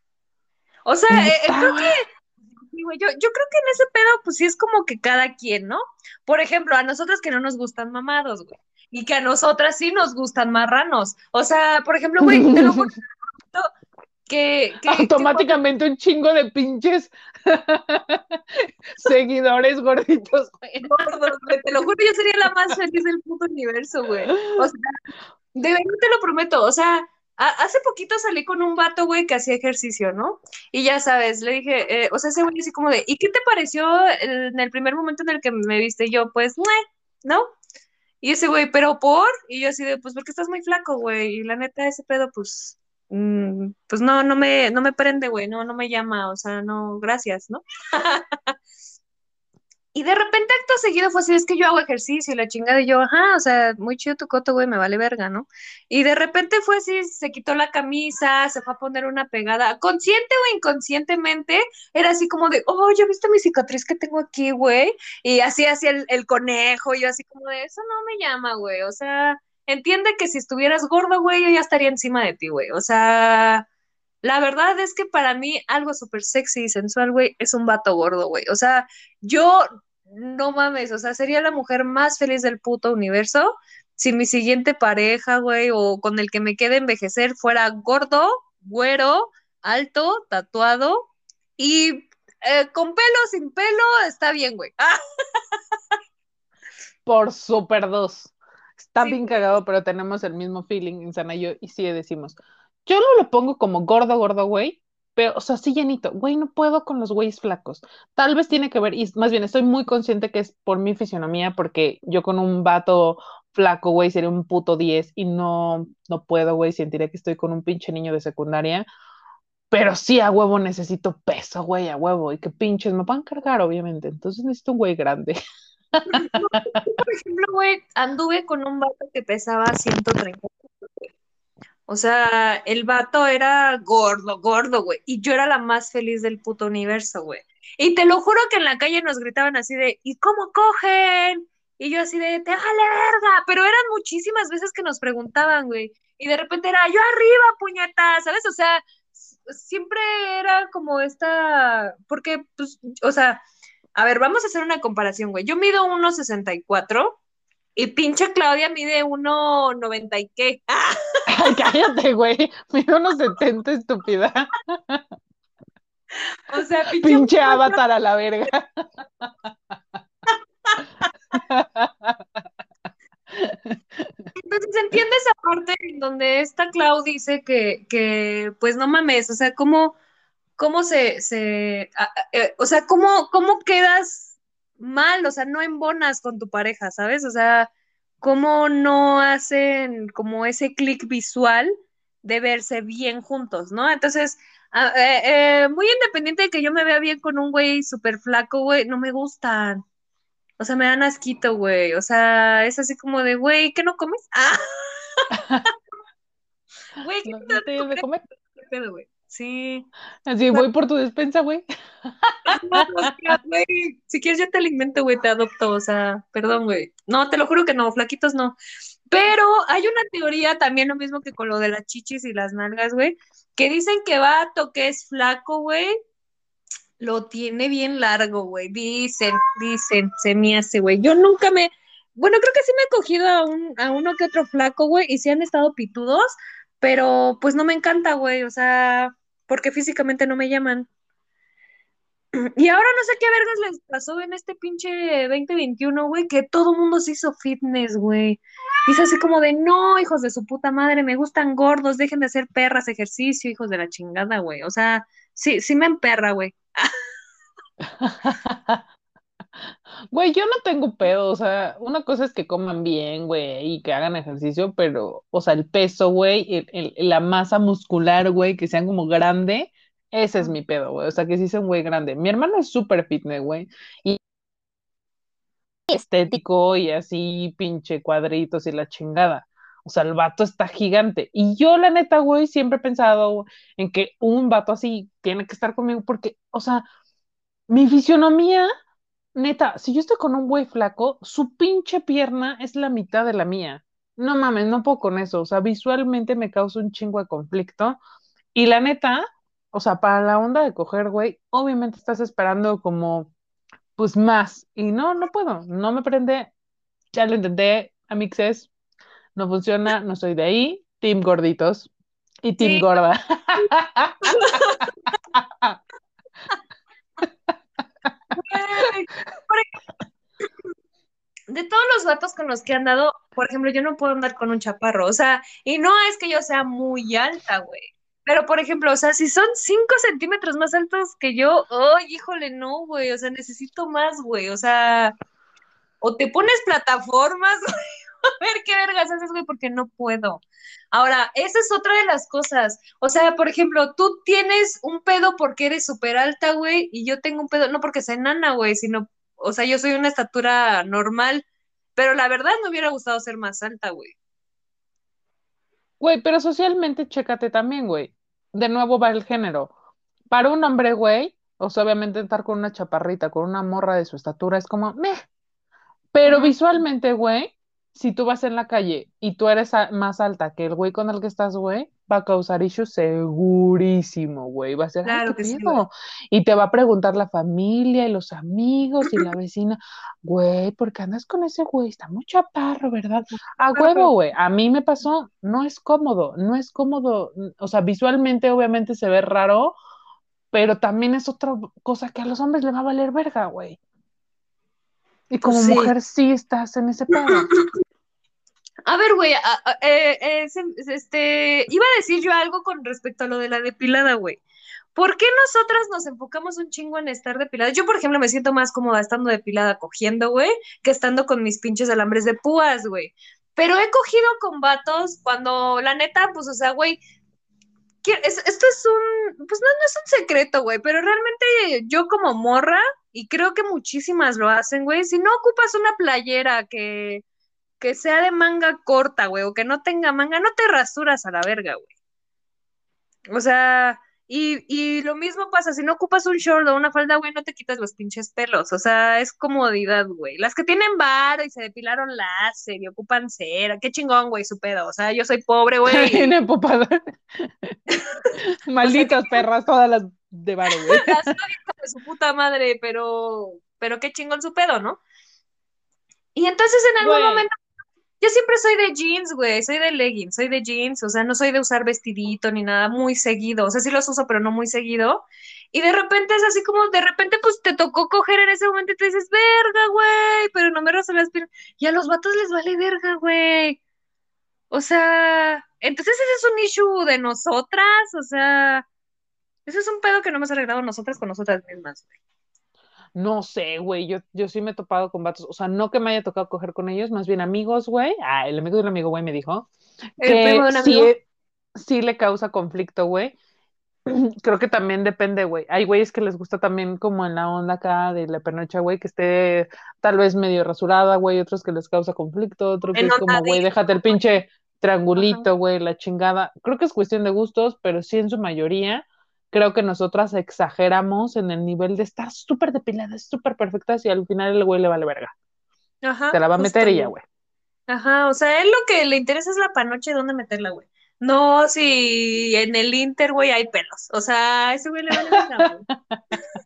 O sea, eh, eh, creo güey. que, güey, yo, yo creo que en ese pedo, pues sí es como que cada quien, ¿no? Por ejemplo, a nosotras que no nos gustan mamados, güey, y que a nosotras sí nos gustan marranos. O sea, por ejemplo, güey, te lo juro que, que, que automáticamente un chingo de pinches seguidores gorditos. cuando- gordos, güey, te lo juro, yo sería la más feliz del puto universo, güey. O sea, de verdad te lo prometo, o sea, hace poquito salí con un vato, güey, que hacía ejercicio, ¿no? Y ya sabes, le dije, eh, o sea, ese güey así como de, ¿y qué te pareció el- en el primer momento en el que me viste? Yo, pues, ¿no? Y ese güey, ¿pero por? Y yo así de, pues, porque estás muy flaco, güey, y la neta, ese pedo, pues, mm, pues no, no me, no me prende, güey, no, no me llama, o sea, no, gracias, ¿no? Y de repente acto seguido fue así, es que yo hago ejercicio y la chingada y yo, ajá, o sea, muy chido tu coto, güey, me vale verga, ¿no? Y de repente fue así, se quitó la camisa, se fue a poner una pegada, consciente o inconscientemente, era así como de, oh, ¿ya viste mi cicatriz que tengo aquí, güey? Y así hacía el, el conejo, y yo así como de, eso no me llama, güey, o sea, entiende que si estuvieras gordo, güey, yo ya estaría encima de ti, güey, o sea... La verdad es que para mí algo súper sexy y sensual, güey, es un vato gordo, güey. O sea, yo, no mames, o sea, sería la mujer más feliz del puto universo si mi siguiente pareja, güey, o con el que me quede envejecer fuera gordo, güero, alto, tatuado y eh, con pelo, sin pelo, está bien, güey. Ah, Por super dos. Está Sí. bien cagado, pero tenemos el mismo feeling, Insana y yo, y sí decimos. Yo no lo pongo como gordo, gordo, güey, pero, o sea, sí llenito. Güey, no puedo con los güeyes flacos. Tal vez tiene que ver, y más bien estoy muy consciente que es por mi fisionomía, porque yo con un vato flaco, güey, sería un puto 10 y no, no puedo, güey, sentiré que estoy con un pinche niño de secundaria. pero sí a huevo necesito peso, güey, a huevo, y que pinches me puedan cargar, obviamente. Entonces necesito un güey grande. Por ejemplo, güey, anduve con un vato que pesaba 130 o sea, el vato era gordo, gordo, güey. Y yo era la más feliz del puto universo, güey. Y te lo juro que en la calle nos gritaban así de, ¿y cómo cogen? Y yo así de, te vale verga. Pero eran muchísimas veces que nos preguntaban, güey. Y de repente era, yo arriba, puñeta, ¿sabes? O sea, siempre era como esta, porque, pues, o sea, a ver, vamos a hacer una comparación, güey. Yo mido 1,64 y pinche Claudia mide 1,90 y qué. Ay, cállate, güey. Mide 1,70, estúpida. O sea, pinche, pinche avatar a la verga. Entonces entiende esa parte en donde esta Clau dice que, que pues no mames, o sea, cómo, cómo se, se eh, o sea, cómo, cómo quedas mal, o sea, no embonas con tu pareja, ¿sabes? O sea, cómo no hacen como ese clic visual de verse bien juntos, ¿no? Entonces, eh, eh, muy independiente de que yo me vea bien con un güey súper flaco, güey, no me gustan. O sea, me dan asquito, güey. O sea, es así como de, güey, ¿qué no comes? Ah. Güey, ¿qué no, te, te de comer? güey? Sí. Así, voy por tu despensa, güey. si quieres yo te alimento, güey, te adopto, o sea, perdón, güey. No, te lo juro que no, flaquitos no. Pero hay una teoría también, lo mismo que con lo de las chichis y las nalgas, güey, que dicen que vato que es flaco, güey, lo tiene bien largo, güey. Dicen, dicen, se me hace, güey. Yo nunca me. Bueno, creo que sí me he cogido a, un, a uno que otro flaco, güey, y sí han estado pitudos, pero pues no me encanta, güey. O sea, porque físicamente no me llaman. Y ahora no sé qué vergas les pasó en este pinche 2021, güey, que todo mundo se hizo fitness, güey. Y es así como de, no, hijos de su puta madre, me gustan gordos, dejen de hacer perras, ejercicio, hijos de la chingada, güey. O sea, sí, sí me emperra, güey. Güey, yo no tengo pedo, o sea, una cosa es que coman bien, güey, y que hagan ejercicio, pero, o sea, el peso, güey, la masa muscular, güey, que sean como grande, ese es mi pedo, güey, o sea, que sí sea un güey grande. Mi hermano es súper fitness, güey, y estético y así pinche cuadritos y la chingada. O sea, el vato está gigante. Y yo, la neta, güey, siempre he pensado en que un vato así tiene que estar conmigo porque, o sea, mi fisionomía Neta, si yo estoy con un güey flaco, su pinche pierna es la mitad de la mía. No mames, no puedo con eso. O sea, visualmente me causa un chingo de conflicto. Y la neta, o sea, para la onda de coger, güey, obviamente estás esperando como, pues más. Y no, no puedo, no me prende. Ya lo intenté, amixes, no funciona, no soy de ahí. Team gorditos y team gorda. de todos los vatos con los que han dado, por ejemplo, yo no puedo andar con un chaparro, o sea, y no es que yo sea muy alta, güey. Pero, por ejemplo, o sea, si son 5 centímetros más altos que yo, ¡ay, híjole, no, güey! O sea, necesito más, güey. O sea, o te pones plataformas, güey, ver qué vergas haces, güey, porque no puedo. Ahora, esa es otra de las cosas. O sea, por ejemplo, tú tienes un pedo porque eres súper alta, güey, y yo tengo un pedo, no porque sea enana, güey, sino, o sea, yo soy una estatura normal, pero la verdad me hubiera gustado ser más alta, güey. Güey, pero socialmente chécate también, güey. De nuevo va el género. Para un hombre, güey, o sea, obviamente estar con una chaparrita, con una morra de su estatura, es como, meh. Pero visualmente, güey, si tú vas en la calle y tú eres más alta que el güey con el que estás, güey, va a causar issues segurísimo, güey. Va a ser, claro que sí, Y te va a preguntar la familia y los amigos y la vecina, güey, ¿por qué andas con ese güey? Está muy chaparro, ¿verdad? A huevo, güey. A mí me pasó, no es cómodo, no es cómodo. O sea, visualmente obviamente se ve raro, pero también es otra cosa que a los hombres le va a valer verga, güey. Y como mujer sí estás en ese pedo. A ver, güey, eh, este, iba a decir yo algo con respecto a lo de la depilada, güey. ¿Por qué nosotras nos enfocamos un chingo en estar depiladas? Yo, por ejemplo, me siento más cómoda estando depilada cogiendo, güey, que estando con mis pinches alambres de púas, güey. Pero he cogido con vatos cuando, la neta, pues, o sea, güey, esto es un, pues no, no es un secreto, güey, pero realmente yo como morra, y creo que muchísimas lo hacen, güey, si no ocupas una playera que, que sea de manga corta, güey, o que no tenga manga, no te rasuras a la verga, güey. O sea, y, y lo mismo pasa, si no ocupas un short o una falda, güey, no te quitas los pinches pelos, o sea, es comodidad, güey. Las que tienen bar y se depilaron láser y ocupan cera, qué chingón, güey, su pedo, o sea, yo soy pobre, güey. Bien empopada. Malditas perras, todas las de varo, güey. Las de su puta madre, pero, pero qué chingón su pedo, ¿no? Y entonces en algún Güey. momento, yo siempre soy de jeans, güey, soy de leggings, soy de jeans, o sea, no soy de usar vestidito ni nada muy seguido, o sea, sí los uso, pero no muy seguido. Y de repente es así como, de repente pues te tocó coger en ese momento y te dices, verga, güey, pero no me rozo las piernas. Y a los vatos les vale verga, güey. O sea, entonces ese es un issue de nosotras, o sea, ese es un pedo que no hemos arreglado nosotras con nosotras mismas, güey. No sé, güey, yo, yo sí me he topado con vatos, o sea, no que me haya tocado coger con ellos, más bien amigos, güey. Ah, el amigo de un amigo, güey, me dijo que sí, le causa conflicto, güey. Creo que también depende, güey. Hay güeyes que les gusta también como en la onda acá de la pernocha, güey, que esté tal vez medio rasurada, güey, otros que les causa conflicto, otro que En es como, güey, déjate el pinche triangulito, güey, la chingada. Creo que es cuestión de gustos, pero sí en su mayoría creo que nosotras exageramos en el nivel de estar súper depiladas, súper perfectas y al final el güey le vale verga. Ajá, Te la va a meter y ya, güey. Ajá, o sea, él lo que le interesa es la panoche y dónde meterla, güey. No si en el Inter, güey, hay pelos. O sea, ese güey le vale verga, güey.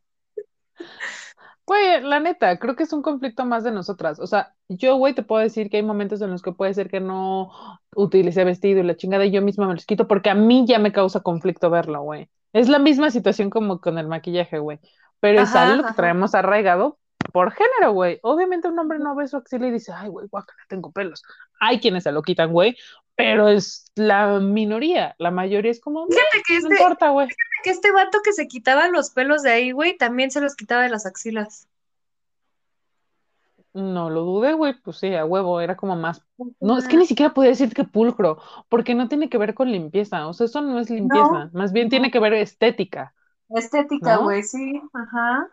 Güey, la neta, creo que es un conflicto más de nosotras. O sea, yo, güey, te puedo decir que hay momentos en los que puede ser que no utilice vestido y la chingada y yo misma me los quito porque a mí ya me causa conflicto verlo, güey. Es la misma situación como con el maquillaje, güey. Pero es Ajá, algo que traemos arraigado por género, güey. Obviamente un hombre no ve su axila y dice, ay, güey, guácala, tengo pelos. Hay quienes se lo quitan, güey, pero es la minoría. La mayoría es como, "Meh, Fíjate que no este, importa, güey. que este vato que se quitaba los pelos de ahí, güey, también se los quitaba de las axilas. No lo dudé, güey, pues sí, a huevo, era como más No, es que ni siquiera podía decir que pulcro, porque no tiene que ver con limpieza, o sea, eso no es limpieza, más bien tiene que ver estética. Estética, ¿No? güey, sí, ajá.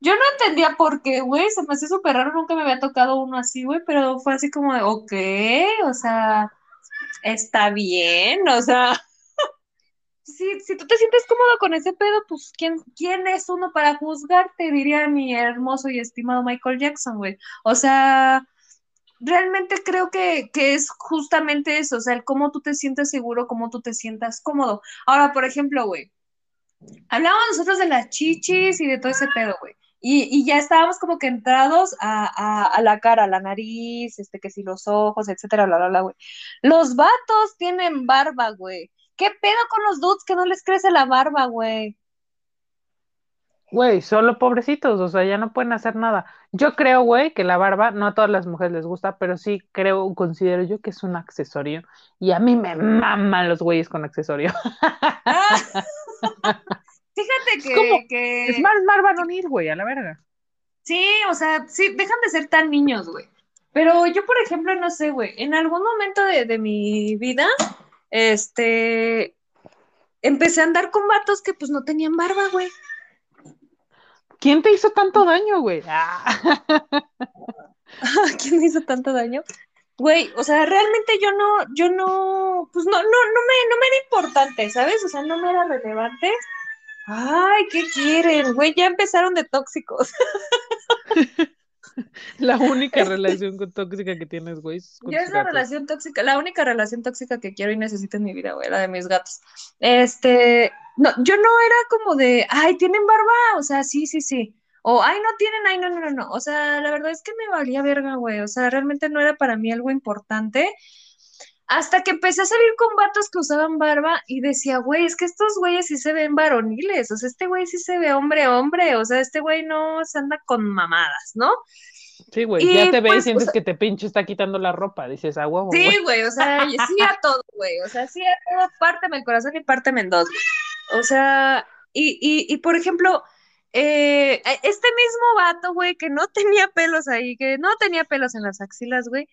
Yo no entendía por qué, güey, se me hacía súper raro, nunca me había tocado uno así, güey, pero fue así como de, ok, o sea, está bien, o sea, si, si tú te sientes cómodo con ese pedo, pues, ¿quién, quién es uno para juzgarte? Diría mi hermoso y estimado Michael Jackson, güey. O sea, realmente creo que, que es justamente eso, o sea, el cómo tú te sientes seguro, cómo tú te sientas cómodo. Ahora, por ejemplo, güey, hablábamos nosotros de las chichis y de todo ese pedo, güey. Y, y ya estábamos como que entrados a, a, a la cara, a la nariz, este, que si los ojos, etcétera, bla, bla, bla, güey. Los vatos tienen barba, güey. ¿Qué pedo con los dudes que no les crece la barba, güey? Güey, solo pobrecitos, o sea, ya no pueden hacer nada. Yo creo, güey, que la barba no a todas las mujeres les gusta, pero sí creo, considero yo que es un accesorio. Y a mí me maman los güeyes con accesorio. Ah. Fíjate que, como- que Es más, más varonil, güey, a la verga. sí, o sea, sí, dejan de ser tan niños, güey. Pero yo, por ejemplo, no sé, güey, en algún momento de, de mi vida, este, empecé a andar con vatos que pues no tenían barba, güey. ¿Quién te hizo tanto daño, güey? Ah. ¿Quién me hizo tanto daño? Güey, o sea, realmente yo no, yo no, pues no, no, no me, no me era importante, ¿sabes? O sea, no me era relevante. Ay, ¿qué quieren? Güey, ya empezaron de tóxicos. La única relación con tóxica que tienes, güey. Ya es la relación tóxica, la única relación tóxica que quiero y necesito en mi vida, güey, la de mis gatos. Este, no, yo no era como de, ay, ¿tienen barba? O sea, sí, sí, sí. O, ay, no tienen, ay, no, no, no, no. O sea, la verdad es que me valía verga, güey. O sea, realmente no era para mí algo importante. Hasta que empecé a salir con vatos que usaban barba y decía, güey, es que estos güeyes sí se ven varoniles. O sea, este güey sí se ve hombre, hombre. O sea, este güey no se anda con mamadas, ¿no? Sí, güey, Y, ya te ve y pues, sientes que te pinche está quitando la ropa. Dices, ah, huevo, Sí, güey. o sea, sí a todo, güey, o sea, sí a todo, párteme el corazón y párteme en dos, güey. O sea, y, y, y por ejemplo, eh, este mismo vato, güey, que no tenía pelos ahí, que no tenía pelos en las axilas, güey,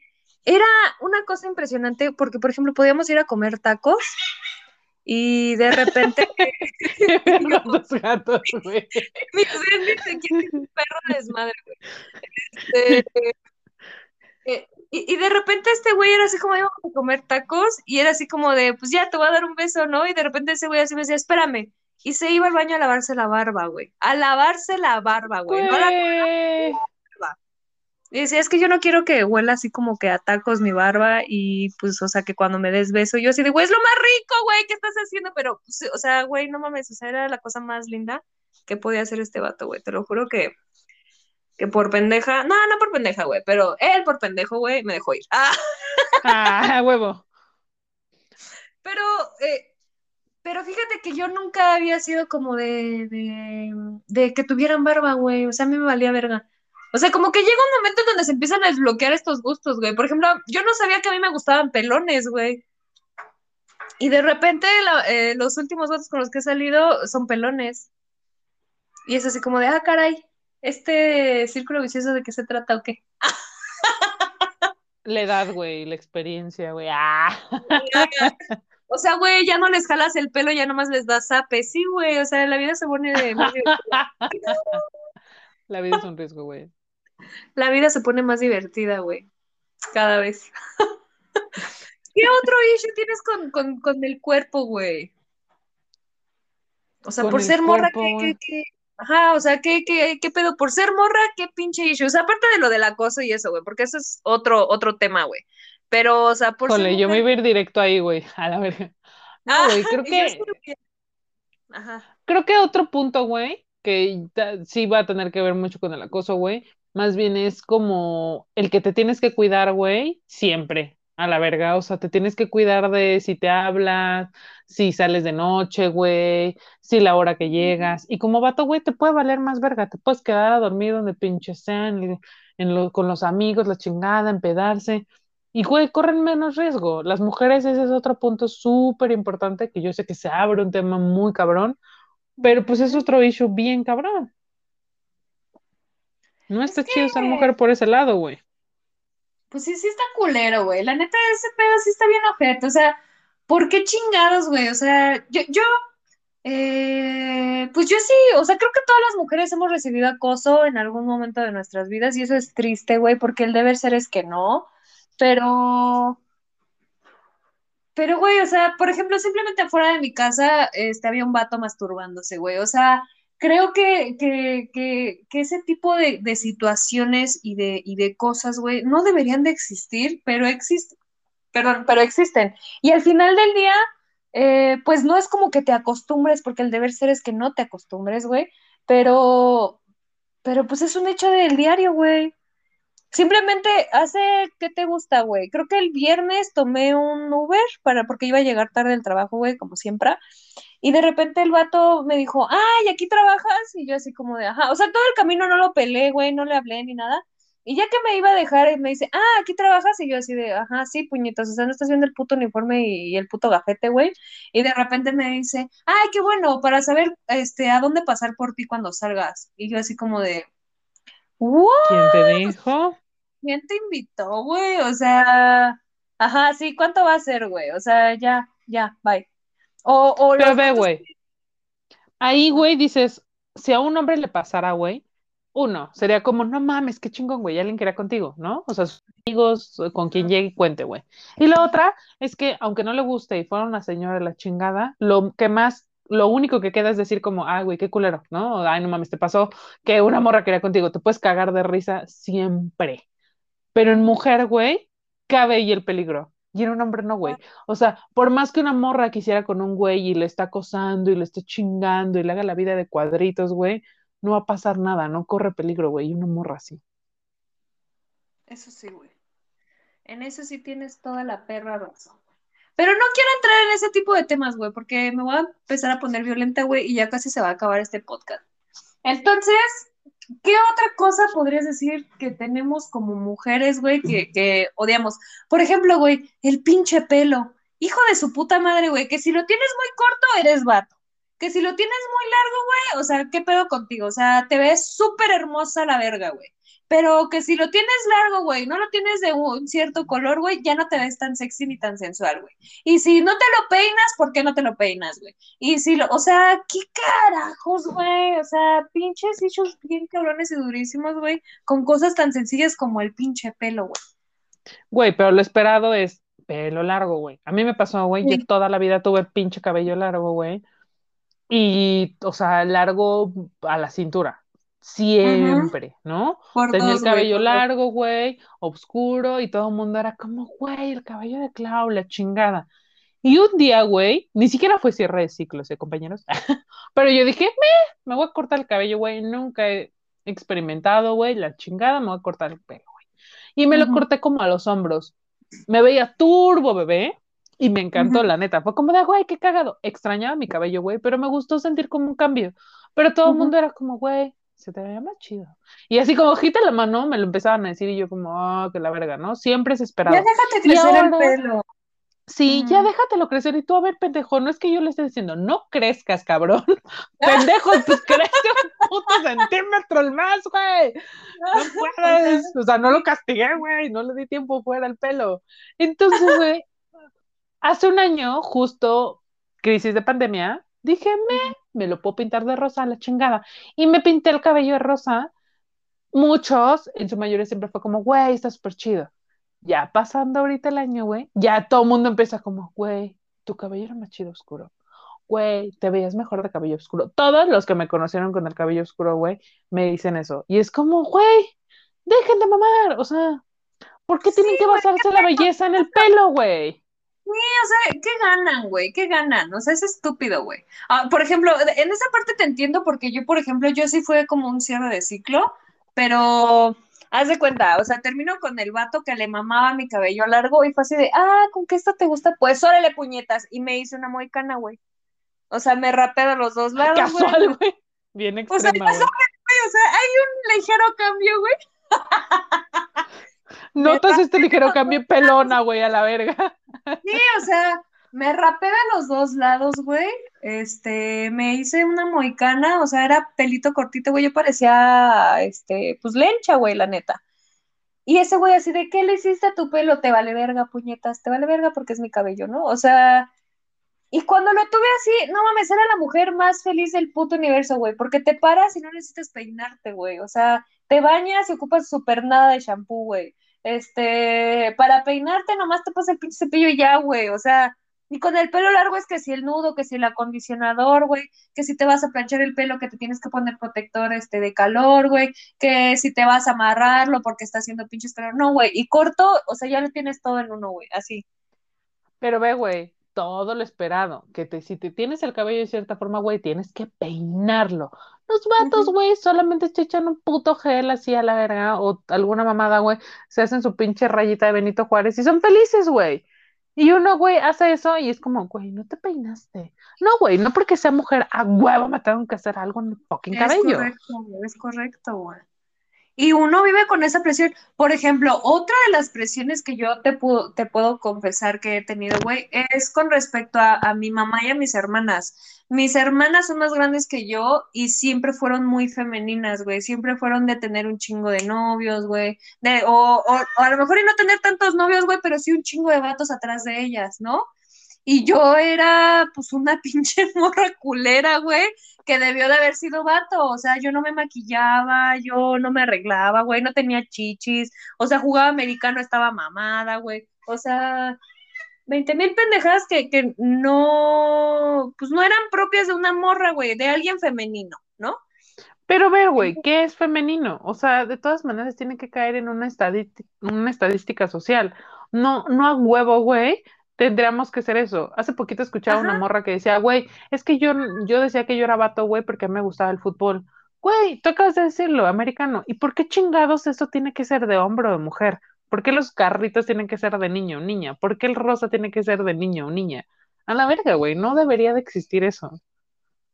era una cosa impresionante porque, por ejemplo, podíamos ir a comer tacos Y de repente. los gatos, güey. Mi un perro de desmadre, güey. Este, eh, y, y, de repente este güey era así como, íbamos a comer tacos, y era así como de, pues ya, te voy a dar un beso, ¿no? Y de repente ese güey así me decía, espérame. Y se iba al baño a lavarse la barba, güey. A lavarse la barba, güey. No la. Y decía, es que yo no quiero que huela así como que a tacos mi barba y pues, o sea, que cuando me des beso, yo así de, güey, es lo más rico, güey, ¿qué estás haciendo? Pero, pues, o sea, güey, no mames, o sea, era la cosa más linda que podía hacer este vato, güey. Te lo juro que, que por pendeja, no, no por pendeja, güey, pero él por pendejo, güey, me dejó ir. Ah, ah huevo. Pero, eh, pero fíjate que yo nunca había sido como de, de, de que tuvieran barba, güey. O sea, a mí me valía verga. O sea, como que llega un momento en donde se empiezan a desbloquear estos gustos, güey. Por ejemplo, yo no sabía que a mí me gustaban pelones, güey. Y de repente eh, los últimos votos con los que he salido son pelones. Y es así como de, ah, caray, este círculo vicioso de qué se trata o qué. La edad, güey, la experiencia, güey. Ah. O sea, güey, ya no les jalas el pelo, ya nomás les das zape. Sí, güey, o sea, la vida se pone de La vida es un riesgo, güey. La vida se pone más divertida, güey. Cada vez. ¿Qué otro issue tienes con, con, con el cuerpo, güey? O sea, por ser morra, ¿qué, qué, Ajá, o sea, ¿qué, qué, ¿qué pedo? Por ser morra, ¿qué pinche issue? O sea, aparte de lo del acoso y eso, güey, porque eso es otro, otro tema, güey. Pero, o sea, por Jole, yo me iba a ir directo ahí, güey, a la verga. Ah, güey, creo que... Ajá. Creo que otro punto, güey, que sí va a tener que ver mucho con el acoso, güey, más bien es como el que te tienes que cuidar, güey, siempre, a la verga, o sea, te tienes que cuidar de si te hablas, si sales de noche, güey, si la hora que llegas, y como vato, güey, te puede valer más verga, te puedes quedar a dormir donde pinches sean, en con los amigos, la chingada, empedarse, y, güey, corren menos riesgo. Las mujeres, ese es otro punto súper importante, que yo sé que se abre un tema muy cabrón, pero pues es otro issue bien cabrón. No está chido ser mujer por ese lado, güey. Pues sí, sí está culero, güey. La neta, ese pedo sí está bien objeto. O sea, ¿por qué chingados, güey? O sea, yo, yo, eh, pues yo sí, o sea, creo que todas las mujeres hemos recibido acoso en algún momento de nuestras vidas y eso es triste, güey, porque el deber ser es que no. Pero, pero, güey, o sea, por ejemplo, simplemente afuera de mi casa este, había un vato masturbándose, güey. O sea, creo que, que, que, ese tipo de, de, situaciones y de, y de cosas, güey, no deberían de existir, pero existen. Perdón, pero existen. Y al final del día, eh, pues no es como que te acostumbres, porque el deber ser es que no te acostumbres, güey. Pero, pero pues es un hecho del diario, güey. Simplemente hace, ¿qué te gusta, güey? Creo que el viernes tomé un Uber para, porque iba a llegar tarde del trabajo, güey, como siempre. Y de repente el vato me dijo, ay, ¿aquí trabajas? Y yo así como de, ajá. O sea, todo el camino no lo pelé, güey, no le hablé ni nada. Y ya que me iba a dejar, me dice, ah, ¿aquí trabajas? Y yo así de, ajá, sí, puñetas, o sea, no estás viendo el puto uniforme y, el puto gafete, güey. Y de repente me dice, ay, qué bueno, para saber, este, a dónde pasar por ti cuando salgas. Y yo así como de, ¿Quién te dijo? ¿Quién te invitó, güey? O sea, ajá, sí, ¿cuánto va a ser, güey? O sea, ya, ya, bye. O, o Pero ve, güey. Ahí, güey, dices, si a un hombre le pasara, güey, uno, sería como, no mames, qué chingón, güey, alguien quería contigo, ¿no? O sea, sus amigos, con quien llegue y cuente, güey. Y la otra es que, aunque no le guste y fuera una señora de la chingada, lo que más lo único que queda es decir como, ay, güey, qué culero, ¿no? Ay, no mames, te pasó que una morra quería contigo, te puedes cagar de risa siempre. Pero en mujer, güey, cabe ahí el peligro. Y en un hombre no, güey. O sea, por más que una morra quisiera con un güey y le está acosando y le esté chingando y le haga la vida de cuadritos, güey, no va a pasar nada, no corre peligro, güey. Y una morra así. Eso sí, güey. En eso sí tienes toda la perra razón. Pero no quiero entrar en ese tipo de temas, güey, porque me voy a empezar a poner violenta, güey, y ya casi se va a acabar este podcast. Entonces, ¿qué otra cosa podrías decir que tenemos como mujeres, güey, que, que odiamos? Por ejemplo, güey, el pinche pelo. Hijo de su puta madre, güey, que si lo tienes muy corto, eres vato. Que si lo tienes muy largo, güey, o sea, ¿qué pedo contigo? O sea, te ves súper hermosa la verga, güey. Pero que si lo tienes largo, güey, no lo tienes de un cierto color, güey, ya no te ves tan sexy ni tan sensual, güey. Y si no te lo peinas, ¿por qué no te lo peinas, güey? Y si lo, o sea, ¿qué carajos, güey? O sea, pinches hechos bien cabrones y durísimos, güey, con cosas tan sencillas como el pinche pelo, güey. Güey, pero lo esperado es pelo largo, güey. A mí me pasó, güey, yo Sí. toda la vida tuve pinche cabello largo, güey. Y, o sea, largo a la cintura. Siempre, ¿no? Por Tenía el güey, cabello largo, güey, oscuro, y todo el mundo era como, güey, el cabello de Clau, la chingada. Y un día, güey, ni siquiera fue cierre de ciclos, ¿eh, compañeros? Pero yo dije, me, me voy a cortar el cabello, güey. Nunca he experimentado, güey, la chingada, me voy a cortar el pelo, güey. Y me lo corté como a los hombros. Me veía turbo, bebé. Y me encantó, la neta. Fue como de, güey, qué cagado. Extrañaba mi cabello, güey, pero me gustó sentir como un cambio. Pero todo el mundo era como, güey, se te veía más chido. Y así como ojita la mano, me lo empezaban a decir y yo como, ah, que la verga, ¿no? Siempre es Ya esperado. déjate Y crecer el pelo. sí, ya déjatelo crecer. Y tú, a ver, pendejo, no es que yo le esté diciendo, no crezcas, cabrón. Pendejo, pues crece un puto centímetro más, güey. No puedes. O sea, no lo castigué, güey. No le di tiempo fuera el pelo. Entonces, güey, hace un año, justo crisis de pandemia, dije, me, me lo puedo pintar de rosa, a la chingada. Y me pinté el cabello de rosa. Muchos, en su mayoría siempre fue como, güey, está súper chido. Ya pasando ahorita el año, güey, ya todo el mundo empieza como, güey, tu cabello era más chido oscuro. Güey, te veías mejor de cabello oscuro. Todos los que me conocieron con el cabello oscuro, güey, me dicen eso. Y es como, güey, dejen de mamar. O sea, ¿por qué tienen Sí, que basarse la belleza en el pelo, güey? Sí, o sea, ¿qué ganan, güey? ¿Qué ganan? O sea, es estúpido, güey. Ah, por ejemplo, en esa parte te entiendo porque yo, por ejemplo, yo sí fue como un cierre de ciclo, pero haz de cuenta, o sea, termino con el vato que le mamaba mi cabello largo y fue así de, ah, ¿con qué esto te gusta? Pues órale puñetas. Y me hice una moicana, güey. O sea, me rapé de los dos lados. Casual, güey. Bien O sea, extrema, ya güey. sabes, güey, o sea, hay un ligero cambio, güey. Notas este ligero cambio pelona, güey, a la verga. Sí, o sea, me rapé de los dos lados, güey. Este, me hice una moicana, o sea, era pelito cortito, güey. Yo parecía, este, pues lencha, güey, la neta. Y ese güey así de, ¿qué le hiciste a tu pelo? Te vale verga, puñetas, te vale verga porque es mi cabello, ¿no? O sea, y cuando lo tuve así, no mames, era la mujer más feliz del puto universo, güey, porque te paras y no necesitas peinarte, güey. O sea, te bañas y ocupas súper nada de shampoo, güey. Este, para peinarte nomás te pasas el pinche cepillo y ya, güey. O sea, y con el pelo largo es que si el nudo, que si el acondicionador, güey, que si te vas a planchar el pelo, que te tienes que poner protector este de calor, güey, que si te vas a amarrarlo porque está haciendo pinches calor. No, güey, y corto, o sea, ya lo tienes todo en uno, güey, así. Pero ve, güey, todo lo esperado. Que te, si te tienes el cabello de cierta forma, güey, tienes que peinarlo. Los vatos, güey, solamente se echan un puto gel así a la verga o alguna mamada, güey, se hacen su pinche rayita de Benito Juárez y son felices, güey. Y uno, güey, hace eso y es como, güey, no te peinaste. No, güey, no porque sea mujer, a huevo me tengo que hacer algo en el fucking Es cabello. correcto, es correcto, güey. Y uno vive con esa presión. Por ejemplo, otra de las presiones que yo te, puedo, te puedo confesar que he tenido, güey, es con respecto a, a mi mamá y a mis hermanas. Mis hermanas son más grandes que yo y siempre fueron muy femeninas, güey. Siempre fueron de tener un chingo de novios, güey. O, o, o a lo mejor y no tener tantos novios, güey, pero sí un chingo de vatos atrás de ellas, ¿no? Y yo era, pues, una pinche morra culera, güey, que debió de haber sido vato. O sea, yo no me maquillaba, yo no me arreglaba, güey, no tenía chichis. O sea, jugaba americano, estaba mamada, güey. O sea, 20 mil pendejadas que, que no, pues, no eran propias de una morra, güey, de alguien femenino, ¿no? Pero ver, güey, ¿qué es femenino? O sea, de todas maneras tiene que caer en una estadística, una estadística social. No, no a huevo, güey, tendríamos que ser eso. Hace poquito escuchaba una Ajá. morra que decía, güey, es que yo, yo decía que yo era vato, güey, porque a mí me gustaba el fútbol. Güey, tú acabas de decirlo, americano. ¿Y por qué chingados eso tiene que ser de hombre o de mujer? ¿Por qué los carritos tienen que ser de niño o niña? ¿Por qué el rosa tiene que ser de niño o niña? A la verga, güey, no debería de existir eso.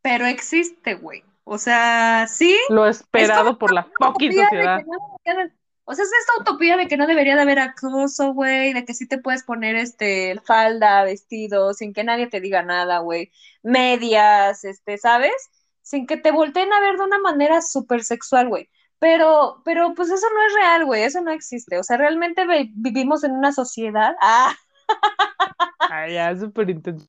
Pero existe, güey. O sea, sí, Lo es esperado por la fucking sociedad. no o sea, es esta utopía de que no debería de haber acoso, güey, de que sí te puedes poner este falda, vestido, sin que nadie te diga nada, güey, medias, este, ¿sabes? Sin que te volteen a ver de una manera súper sexual, güey. Pero, pero pues eso no es real, güey, eso no existe. O sea, realmente vi- vivimos en una sociedad. Ah, Ay, ya, súper intenso.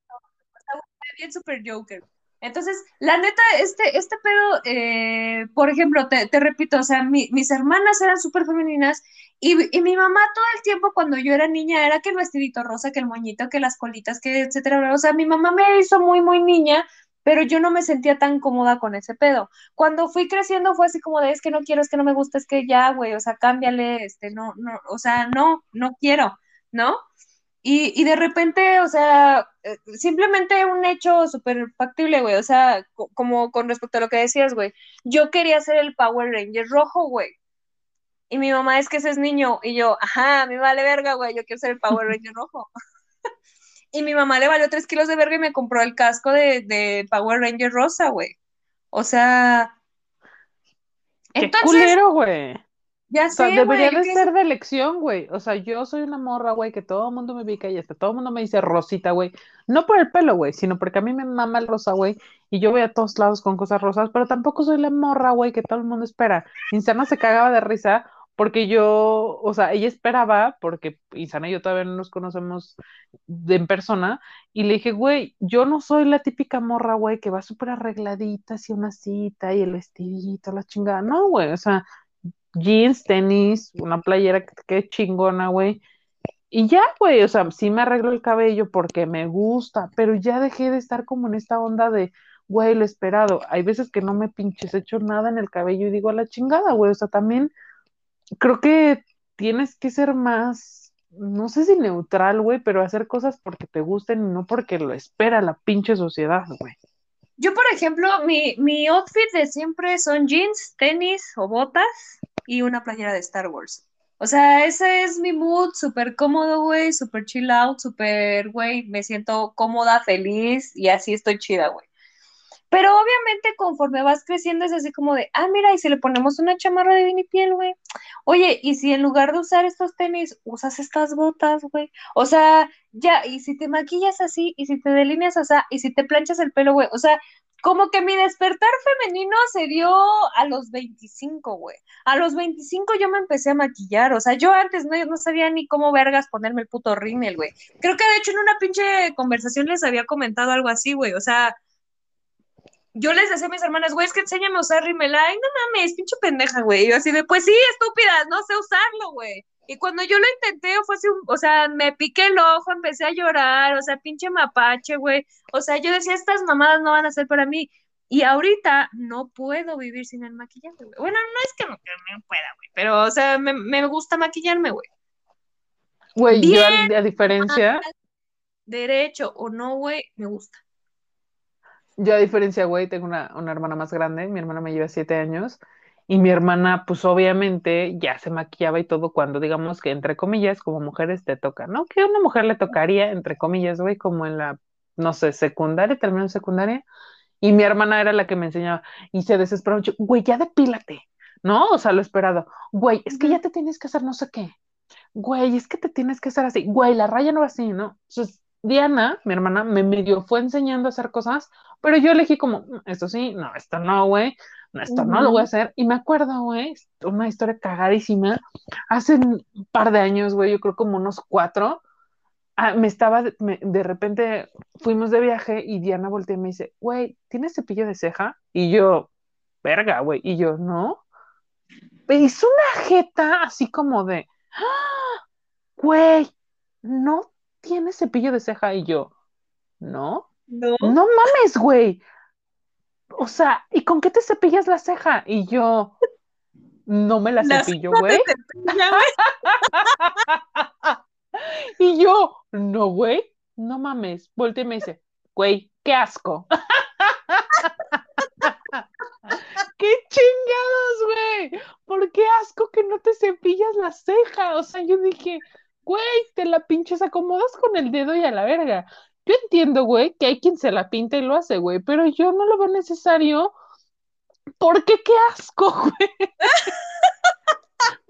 bien super Joker. Entonces, la neta, este, este pedo, eh, por ejemplo, te, repito, o sea, mi- mis hermanas eran súper femeninas y, y mi mamá todo el tiempo cuando yo era niña era que el vestidito rosa, que el moñito, que las colitas, que etcétera. O sea, mi mamá me hizo muy, muy niña, pero yo no me sentía tan cómoda con ese pedo. Cuando fui creciendo fue así como de, es que no quiero, es que no me gusta, es que ya, güey, o sea, cámbiale, este, no, no, o sea, no, no quiero, ¿no? Y, y de repente, o sea, simplemente un hecho súper factible, güey. O sea, co- como con respecto a lo que decías, güey. Yo quería ser el Power Ranger rojo, güey. Y mi mamá es que ese es niño. Y yo, ajá, me vale verga, güey. Yo quiero ser el Power Ranger rojo. Y mi mamá le valió tres kilos de verga y me compró el casco de, de Power Ranger rosa, güey. O sea. Qué Entonces, culero, güey. Ya O sea, debería güey. de ser de elección, güey. O sea, yo soy una morra, güey, que todo el mundo me ubica y hasta todo el mundo me dice rosita, güey. No por el pelo, güey, sino porque a mí me mama el rosa, güey. Y yo voy a todos lados con cosas rosas, pero tampoco soy la morra, güey, que todo el mundo espera. Insana se cagaba de risa porque yo, o sea, ella esperaba, porque Insana y yo todavía no nos conocemos de en persona, y le dije, güey, yo no soy la típica morra, güey, que va súper arregladita hacia una cita y el vestidito, la chingada. No, güey, o sea jeans, tenis, una playera que quede chingona, güey. Y ya, güey, o sea, sí me arreglo el cabello porque me gusta, pero ya dejé de estar como en esta onda de, güey, lo esperado. Hay veces que no me pinches hecho nada en el cabello y digo a la chingada, güey. O sea, también creo que tienes que ser más, no sé si neutral, güey, pero hacer cosas porque te gusten y no porque lo espera la pinche sociedad, güey. Yo, por ejemplo, mi, mi outfit de siempre son jeans, tenis o botas y una playera de Star Wars. O sea, ese es mi mood, súper cómodo, güey, súper chill out, súper, güey, me siento cómoda, feliz y así estoy chida, güey. Pero obviamente conforme vas creciendo es así como de, ah, mira, y si le ponemos una chamarra de vinipiel, güey. Oye, y si en lugar de usar estos tenis, usas estas botas, güey. O sea, ya, y si te maquillas así, y si te delineas así, y si te planchas el pelo, güey. O sea, como que mi despertar femenino se dio a los 25, güey. A los 25 yo me empecé a maquillar. O sea, yo antes no, no sabía ni cómo vergas ponerme el puto rímel, güey. Creo que de hecho en una pinche conversación les había comentado algo así, güey. O sea, yo les decía a mis hermanas, güey, es que enséñame a usar rímel. Ay, no mames, pinche pendeja, güey. Y yo así de, pues sí, estúpidas, no sé usarlo, güey. Y cuando yo lo intenté, fue así, o sea, me piqué el ojo, empecé a llorar, o sea, pinche mapache, güey. O sea, yo decía, estas mamadas no van a ser para mí. Y ahorita no puedo vivir sin el maquillaje, güey. Bueno, no es que no, que no pueda, güey, pero, o sea, me, me gusta maquillarme, güey. Güey, yo a, a diferencia, Derecho o no, güey, me gusta. Yo a diferencia, güey, tengo una, una hermana más grande, mi hermana me lleva siete años, y mi hermana, pues obviamente, ya se maquillaba y todo cuando, digamos que, entre comillas, como mujeres te toca, ¿no? Que a una mujer le tocaría, entre comillas, güey, como en la, no sé, secundaria, terminó en secundaria, y mi hermana era la que me enseñaba, y se desesperó mucho, güey, ya depílate, ¿no? O sea, lo esperado, güey, es que ya te tienes que hacer no sé qué, güey, es que te tienes que hacer así, güey, la raya no va así, ¿no? Entonces, Diana, mi hermana, me medio fue enseñando a hacer cosas, pero yo elegí como, "Mm, esto sí, no, esto no, güey, no, esto no lo voy a hacer. Y me acuerdo, güey, una historia cagadísima, hace un par de años, güey, yo creo como unos cuatro, ah, me estaba, de, me- de repente fuimos de viaje y Diana volteó y me dice, güey, ¿tienes cepillo de ceja? Y yo, verga, güey, y yo, no. Me hizo una jeta así como de, "Ah, güey, no tienes cepillo de ceja. Y yo, no, No. no mames, güey. O sea, ¿y con qué te cepillas la ceja? Y yo, no me la La cepillo, güey. Y yo, no, güey, no mames. Voltea y me dice, güey, qué asco. ¡Qué chingados, güey! ¿Por qué asco que no te cepillas la ceja? O sea, yo dije, güey, te la pinches acomodas con el dedo y a la verga. Yo entiendo, güey, que hay quien se la pinta y lo hace, güey, pero yo no lo veo necesario. ¿Por qué qué asco, güey?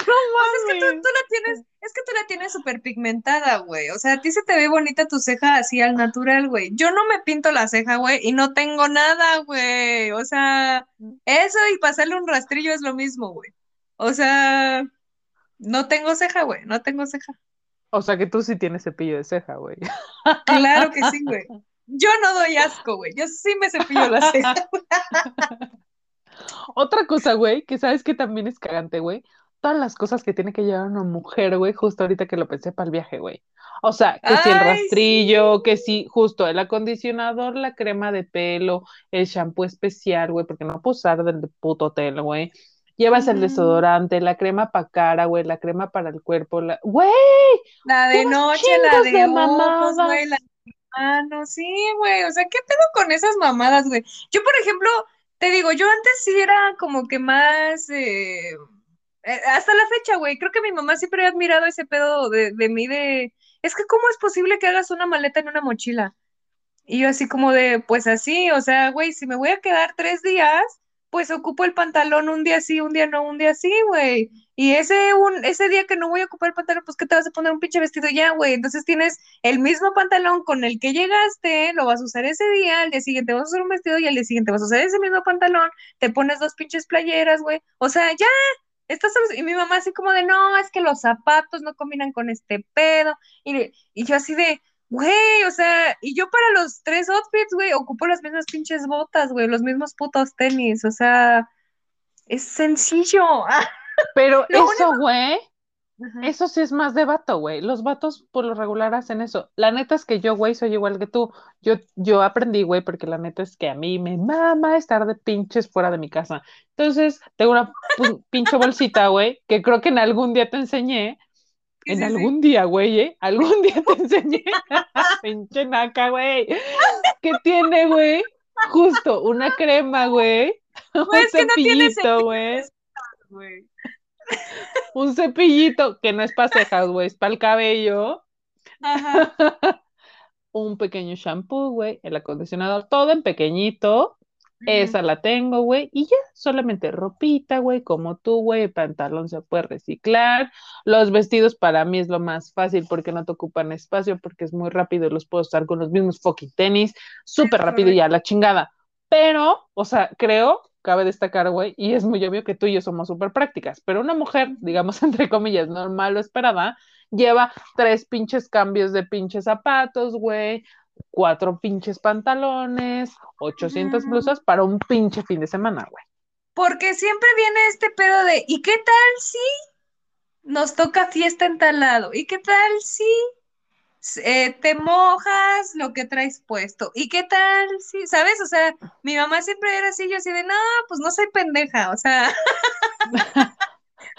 No Pues es que tú, mames. tú la tienes, es que tú la tienes súper pigmentada, güey. O sea, a ti se te ve bonita tu ceja así al natural, güey. Yo no me pinto la ceja, güey, y no tengo nada, güey. O sea, eso y pasarle un rastrillo es lo mismo, güey. O sea, no tengo ceja, güey, no tengo ceja. O sea que tú sí tienes cepillo de ceja, güey. Claro que sí, güey. Yo no doy asco, güey. Yo sí me cepillo la ceja. Otra cosa, güey, que sabes que también es cagante, güey. Todas las cosas que tiene que llevar una mujer, güey, justo ahorita que lo pensé para el viaje, güey. O sea, que si el Ay, rastrillo, que si justo el acondicionador, la crema de pelo, el shampoo especial, güey, porque no puedo usar del puto hotel, güey. Llevas el Ujú. desodorante, la crema para cara, güey, la crema para el cuerpo, la... ¡Güey! La de noche, la de de ojos, güey, la de manos, sí, güey. O sea, ¿qué pedo con esas mamadas, güey? Yo, por ejemplo, te digo, yo antes sí era como que más, eh, eh, hasta la fecha, güey, creo que mi mamá siempre ha admirado ese pedo de, de mí de, es que ¿cómo es posible que hagas una maleta en una mochila? Y yo así como de, pues así, o sea, güey, si me voy a quedar tres días, pues ocupo el pantalón un día sí, un día no, un día sí, güey. Y ese, un, ese día que no voy a ocupar el pantalón, pues ¿qué te vas a poner un pinche vestido ya, güey? Entonces tienes el mismo pantalón con el que llegaste, lo vas a usar ese día, al día siguiente vas a usar un vestido y al día siguiente vas a usar ese mismo pantalón, te pones dos pinches playeras, güey. O sea, ya, estás, y mi mamá así como de, no, es que los zapatos no combinan con este pedo. Y, y yo así de, güey, o sea, y yo para los tres outfits, güey, ocupo las mismas pinches botas, güey, los mismos putos tenis, o sea, es sencillo. Pero eso, güey, eso sí es más de vato, güey. Los vatos por lo regular hacen eso. La neta es que yo, güey, soy igual que tú. Yo, yo aprendí, güey, porque la neta es que a mí me mama estar de pinches fuera de mi casa. Entonces, tengo una pinche bolsita, güey, que creo que en algún día te enseñé. En sí, sí. algún día, güey, ¿eh? Algún día te enseñé. Pinche naca, güey. ¿Qué tiene, güey? Justo, una crema, güey. Un Güey, es que no tiene cepillito, güey. güey. Un cepillito que no es para cejas, güey, es para el cabello. Ajá. Un pequeño shampoo, güey, el acondicionador, todo en pequeñito. Esa la tengo, güey, y ya, solamente ropita, güey, como tú, güey, pantalón se puede reciclar. Los vestidos para mí es lo más fácil porque no te ocupan espacio, porque es muy rápido y los puedo estar con los mismos fucking tenis, súper rápido y ya, la chingada. Pero, o sea, creo, cabe destacar, güey, y es muy obvio que tú y yo somos súper prácticas, pero una mujer, digamos, entre comillas, normal o esperada, lleva tres pinches cambios de pinches zapatos, güey, cuatro pinches pantalones, 800 Ujú. blusas para un pinche fin de semana, güey. Porque siempre viene este pedo de, ¿y qué tal si nos toca fiesta en tal lado? ¿Y qué tal si eh, te mojas lo que traes puesto? ¿Y qué tal si, sabes? O sea, mi mamá siempre era así, yo así de, no, pues no soy pendeja, o sea.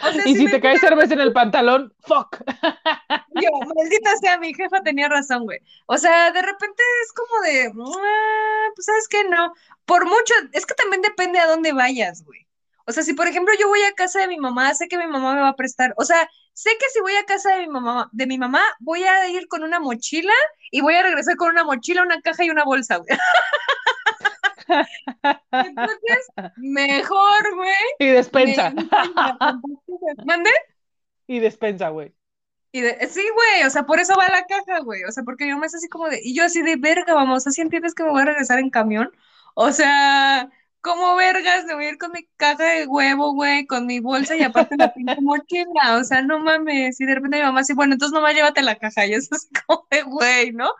o sea, Y si me te cae cerveza en el pantalón, fuck. Yo, maldita sea, mi jefa tenía razón, güey. O sea, de repente es como de, "Ah, pues sabes que no. Por mucho, es que también depende a dónde vayas, güey. O sea, si por ejemplo yo voy a casa de mi mamá, sé que mi mamá me va a prestar, o sea, sé que si voy a casa de mi mamá, de mi mamá, voy a ir con una mochila y voy a regresar con una mochila, una caja y una bolsa, güey. Entonces, mejor, güey. Y despensa. me- ¿Mande? Y despensa, güey. Y de, sí, güey, o sea, por eso va la caja, güey. O sea, porque mi mamá es así como de, y yo así de verga, vamos, ¿así entiendes que me voy a regresar en camión? O sea, ¿cómo vergas me voy a ir con mi caja de huevo, güey, con mi bolsa y aparte la pinche mochila? O sea, no mames. Y de repente mi mamá así, bueno, entonces nomás llévate la caja. Y eso es como de, güey, ¿no?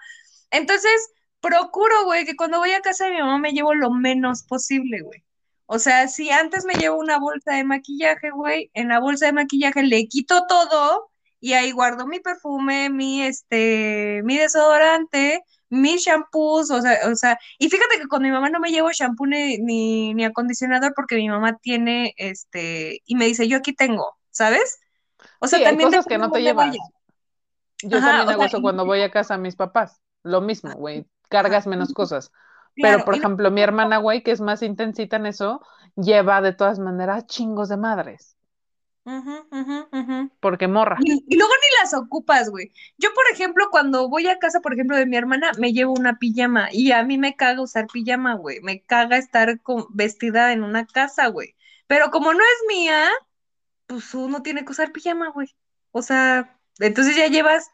Entonces, procuro, güey, que cuando voy a casa de mi mamá me llevo lo menos posible, güey. O sea, si antes me llevo una bolsa de maquillaje, güey, en la bolsa de maquillaje le quito todo y ahí guardo mi perfume, mi, este, mi desodorante, mis shampoos, o sea, o sea, y fíjate que con mi mamá no me llevo shampoo ni, ni, ni acondicionador porque mi mamá tiene, este, y me dice, yo aquí tengo, ¿sabes? O sea, Sí, hay también cosas que no te llevas. Yo Ajá, también hago sea, eso y- cuando voy a casa a mis papás. Lo mismo, güey. Cargas menos cosas. Claro, Pero, por ejemplo, mi hermana, güey, que es más intensita en eso, lleva de todas maneras chingos de madres. Porque morra. Y, y luego ni las ocupas, güey. Yo, por ejemplo, cuando voy a casa, por ejemplo, de mi hermana, me llevo una pijama y a mí me caga usar pijama, güey. Me caga estar con- vestida en una casa, güey. Pero como no es mía, pues uno tiene que usar pijama, güey. O sea, entonces ya llevas,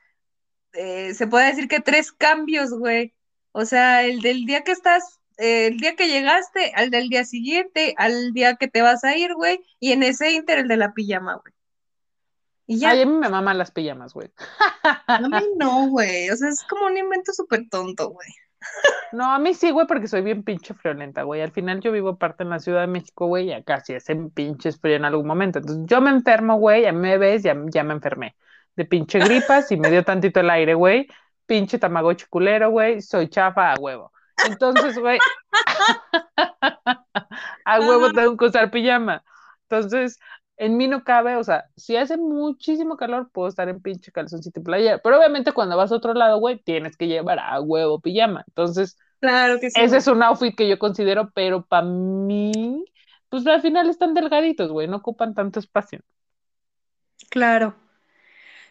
eh, se puede decir que tres cambios, güey. O sea, el del día que estás eh, el día que llegaste, al del día siguiente, al día que te vas a ir, güey, y en ese inter el de la pijama, güey. Y ya. Ay, a mí me maman las pijamas, güey. A mí no, güey. O sea, es como un invento súper tonto, güey. No, a mí sí, güey, porque soy bien pinche friolenta, güey. Al final yo vivo parte en la Ciudad de México, güey, y acá sí hacen pinches frío en algún momento. Entonces yo me enfermo, güey, ya me ves, ya, ya me enfermé. De pinche gripas y me dio tantito el aire, güey. Pinche tamagotchi culero, güey. Soy chafa a huevo. Entonces, güey, a huevo tengo que usar pijama. Entonces, en mí no cabe, o sea, si hace muchísimo calor, puedo estar en pinche calzoncito y playa. Pero obviamente cuando vas a otro lado, güey, tienes que llevar a huevo pijama. Entonces, Claro que sí. ese es un outfit que yo considero, pero para mí, pues al final están delgaditos, güey, no ocupan tanto espacio. Claro.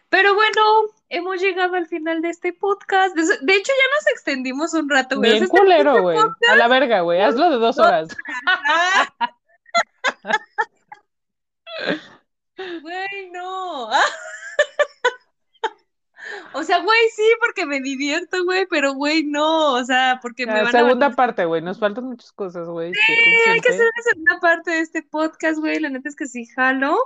Pero bueno, hemos llegado al final de este podcast. De de hecho, ya nos extendimos un rato, güey. Bien este- culero, güey. A la verga, güey. Hazlo de dos horas. Güey, no. O sea, güey, sí, porque me divierto, güey, pero güey, no. O sea, porque me La van a segunda parte, güey. Nos faltan muchas cosas, güey. estoy hay que hacer una segunda parte de este podcast, güey. La neta es que sí, jalo.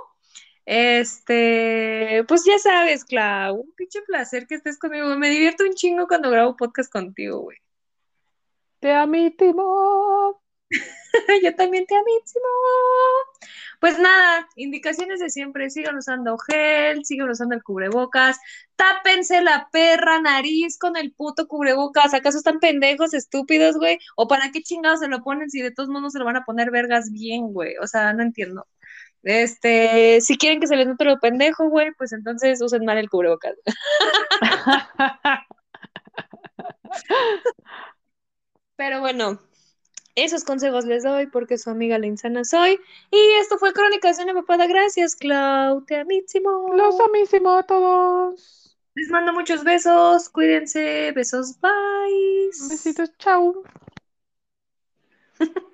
Este, pues ya sabes, Clau, un pinche placer que estés conmigo. Me divierto un chingo cuando grabo podcast contigo, güey. Te amítimo. Yo también te amísimo. Pues nada, indicaciones de siempre, sigan usando gel, sigan usando el cubrebocas, tápense la perra nariz con el puto cubrebocas, ¿acaso están pendejos, estúpidos, güey? ¿O para qué chingados se lo ponen si de todos modos se lo van a poner vergas bien, güey? O sea, no entiendo. Este, si quieren que se les note lo pendejo, güey, pues entonces usen mal el cubrebocas. Pero bueno, esos consejos les doy porque su amiga la insana soy. Y esto fue Crónicas de una papada. Gracias, Clau. Te amísimo. Los amísimo a todos. Les mando muchos besos. Cuídense. Besos. Bye. Besitos, chao.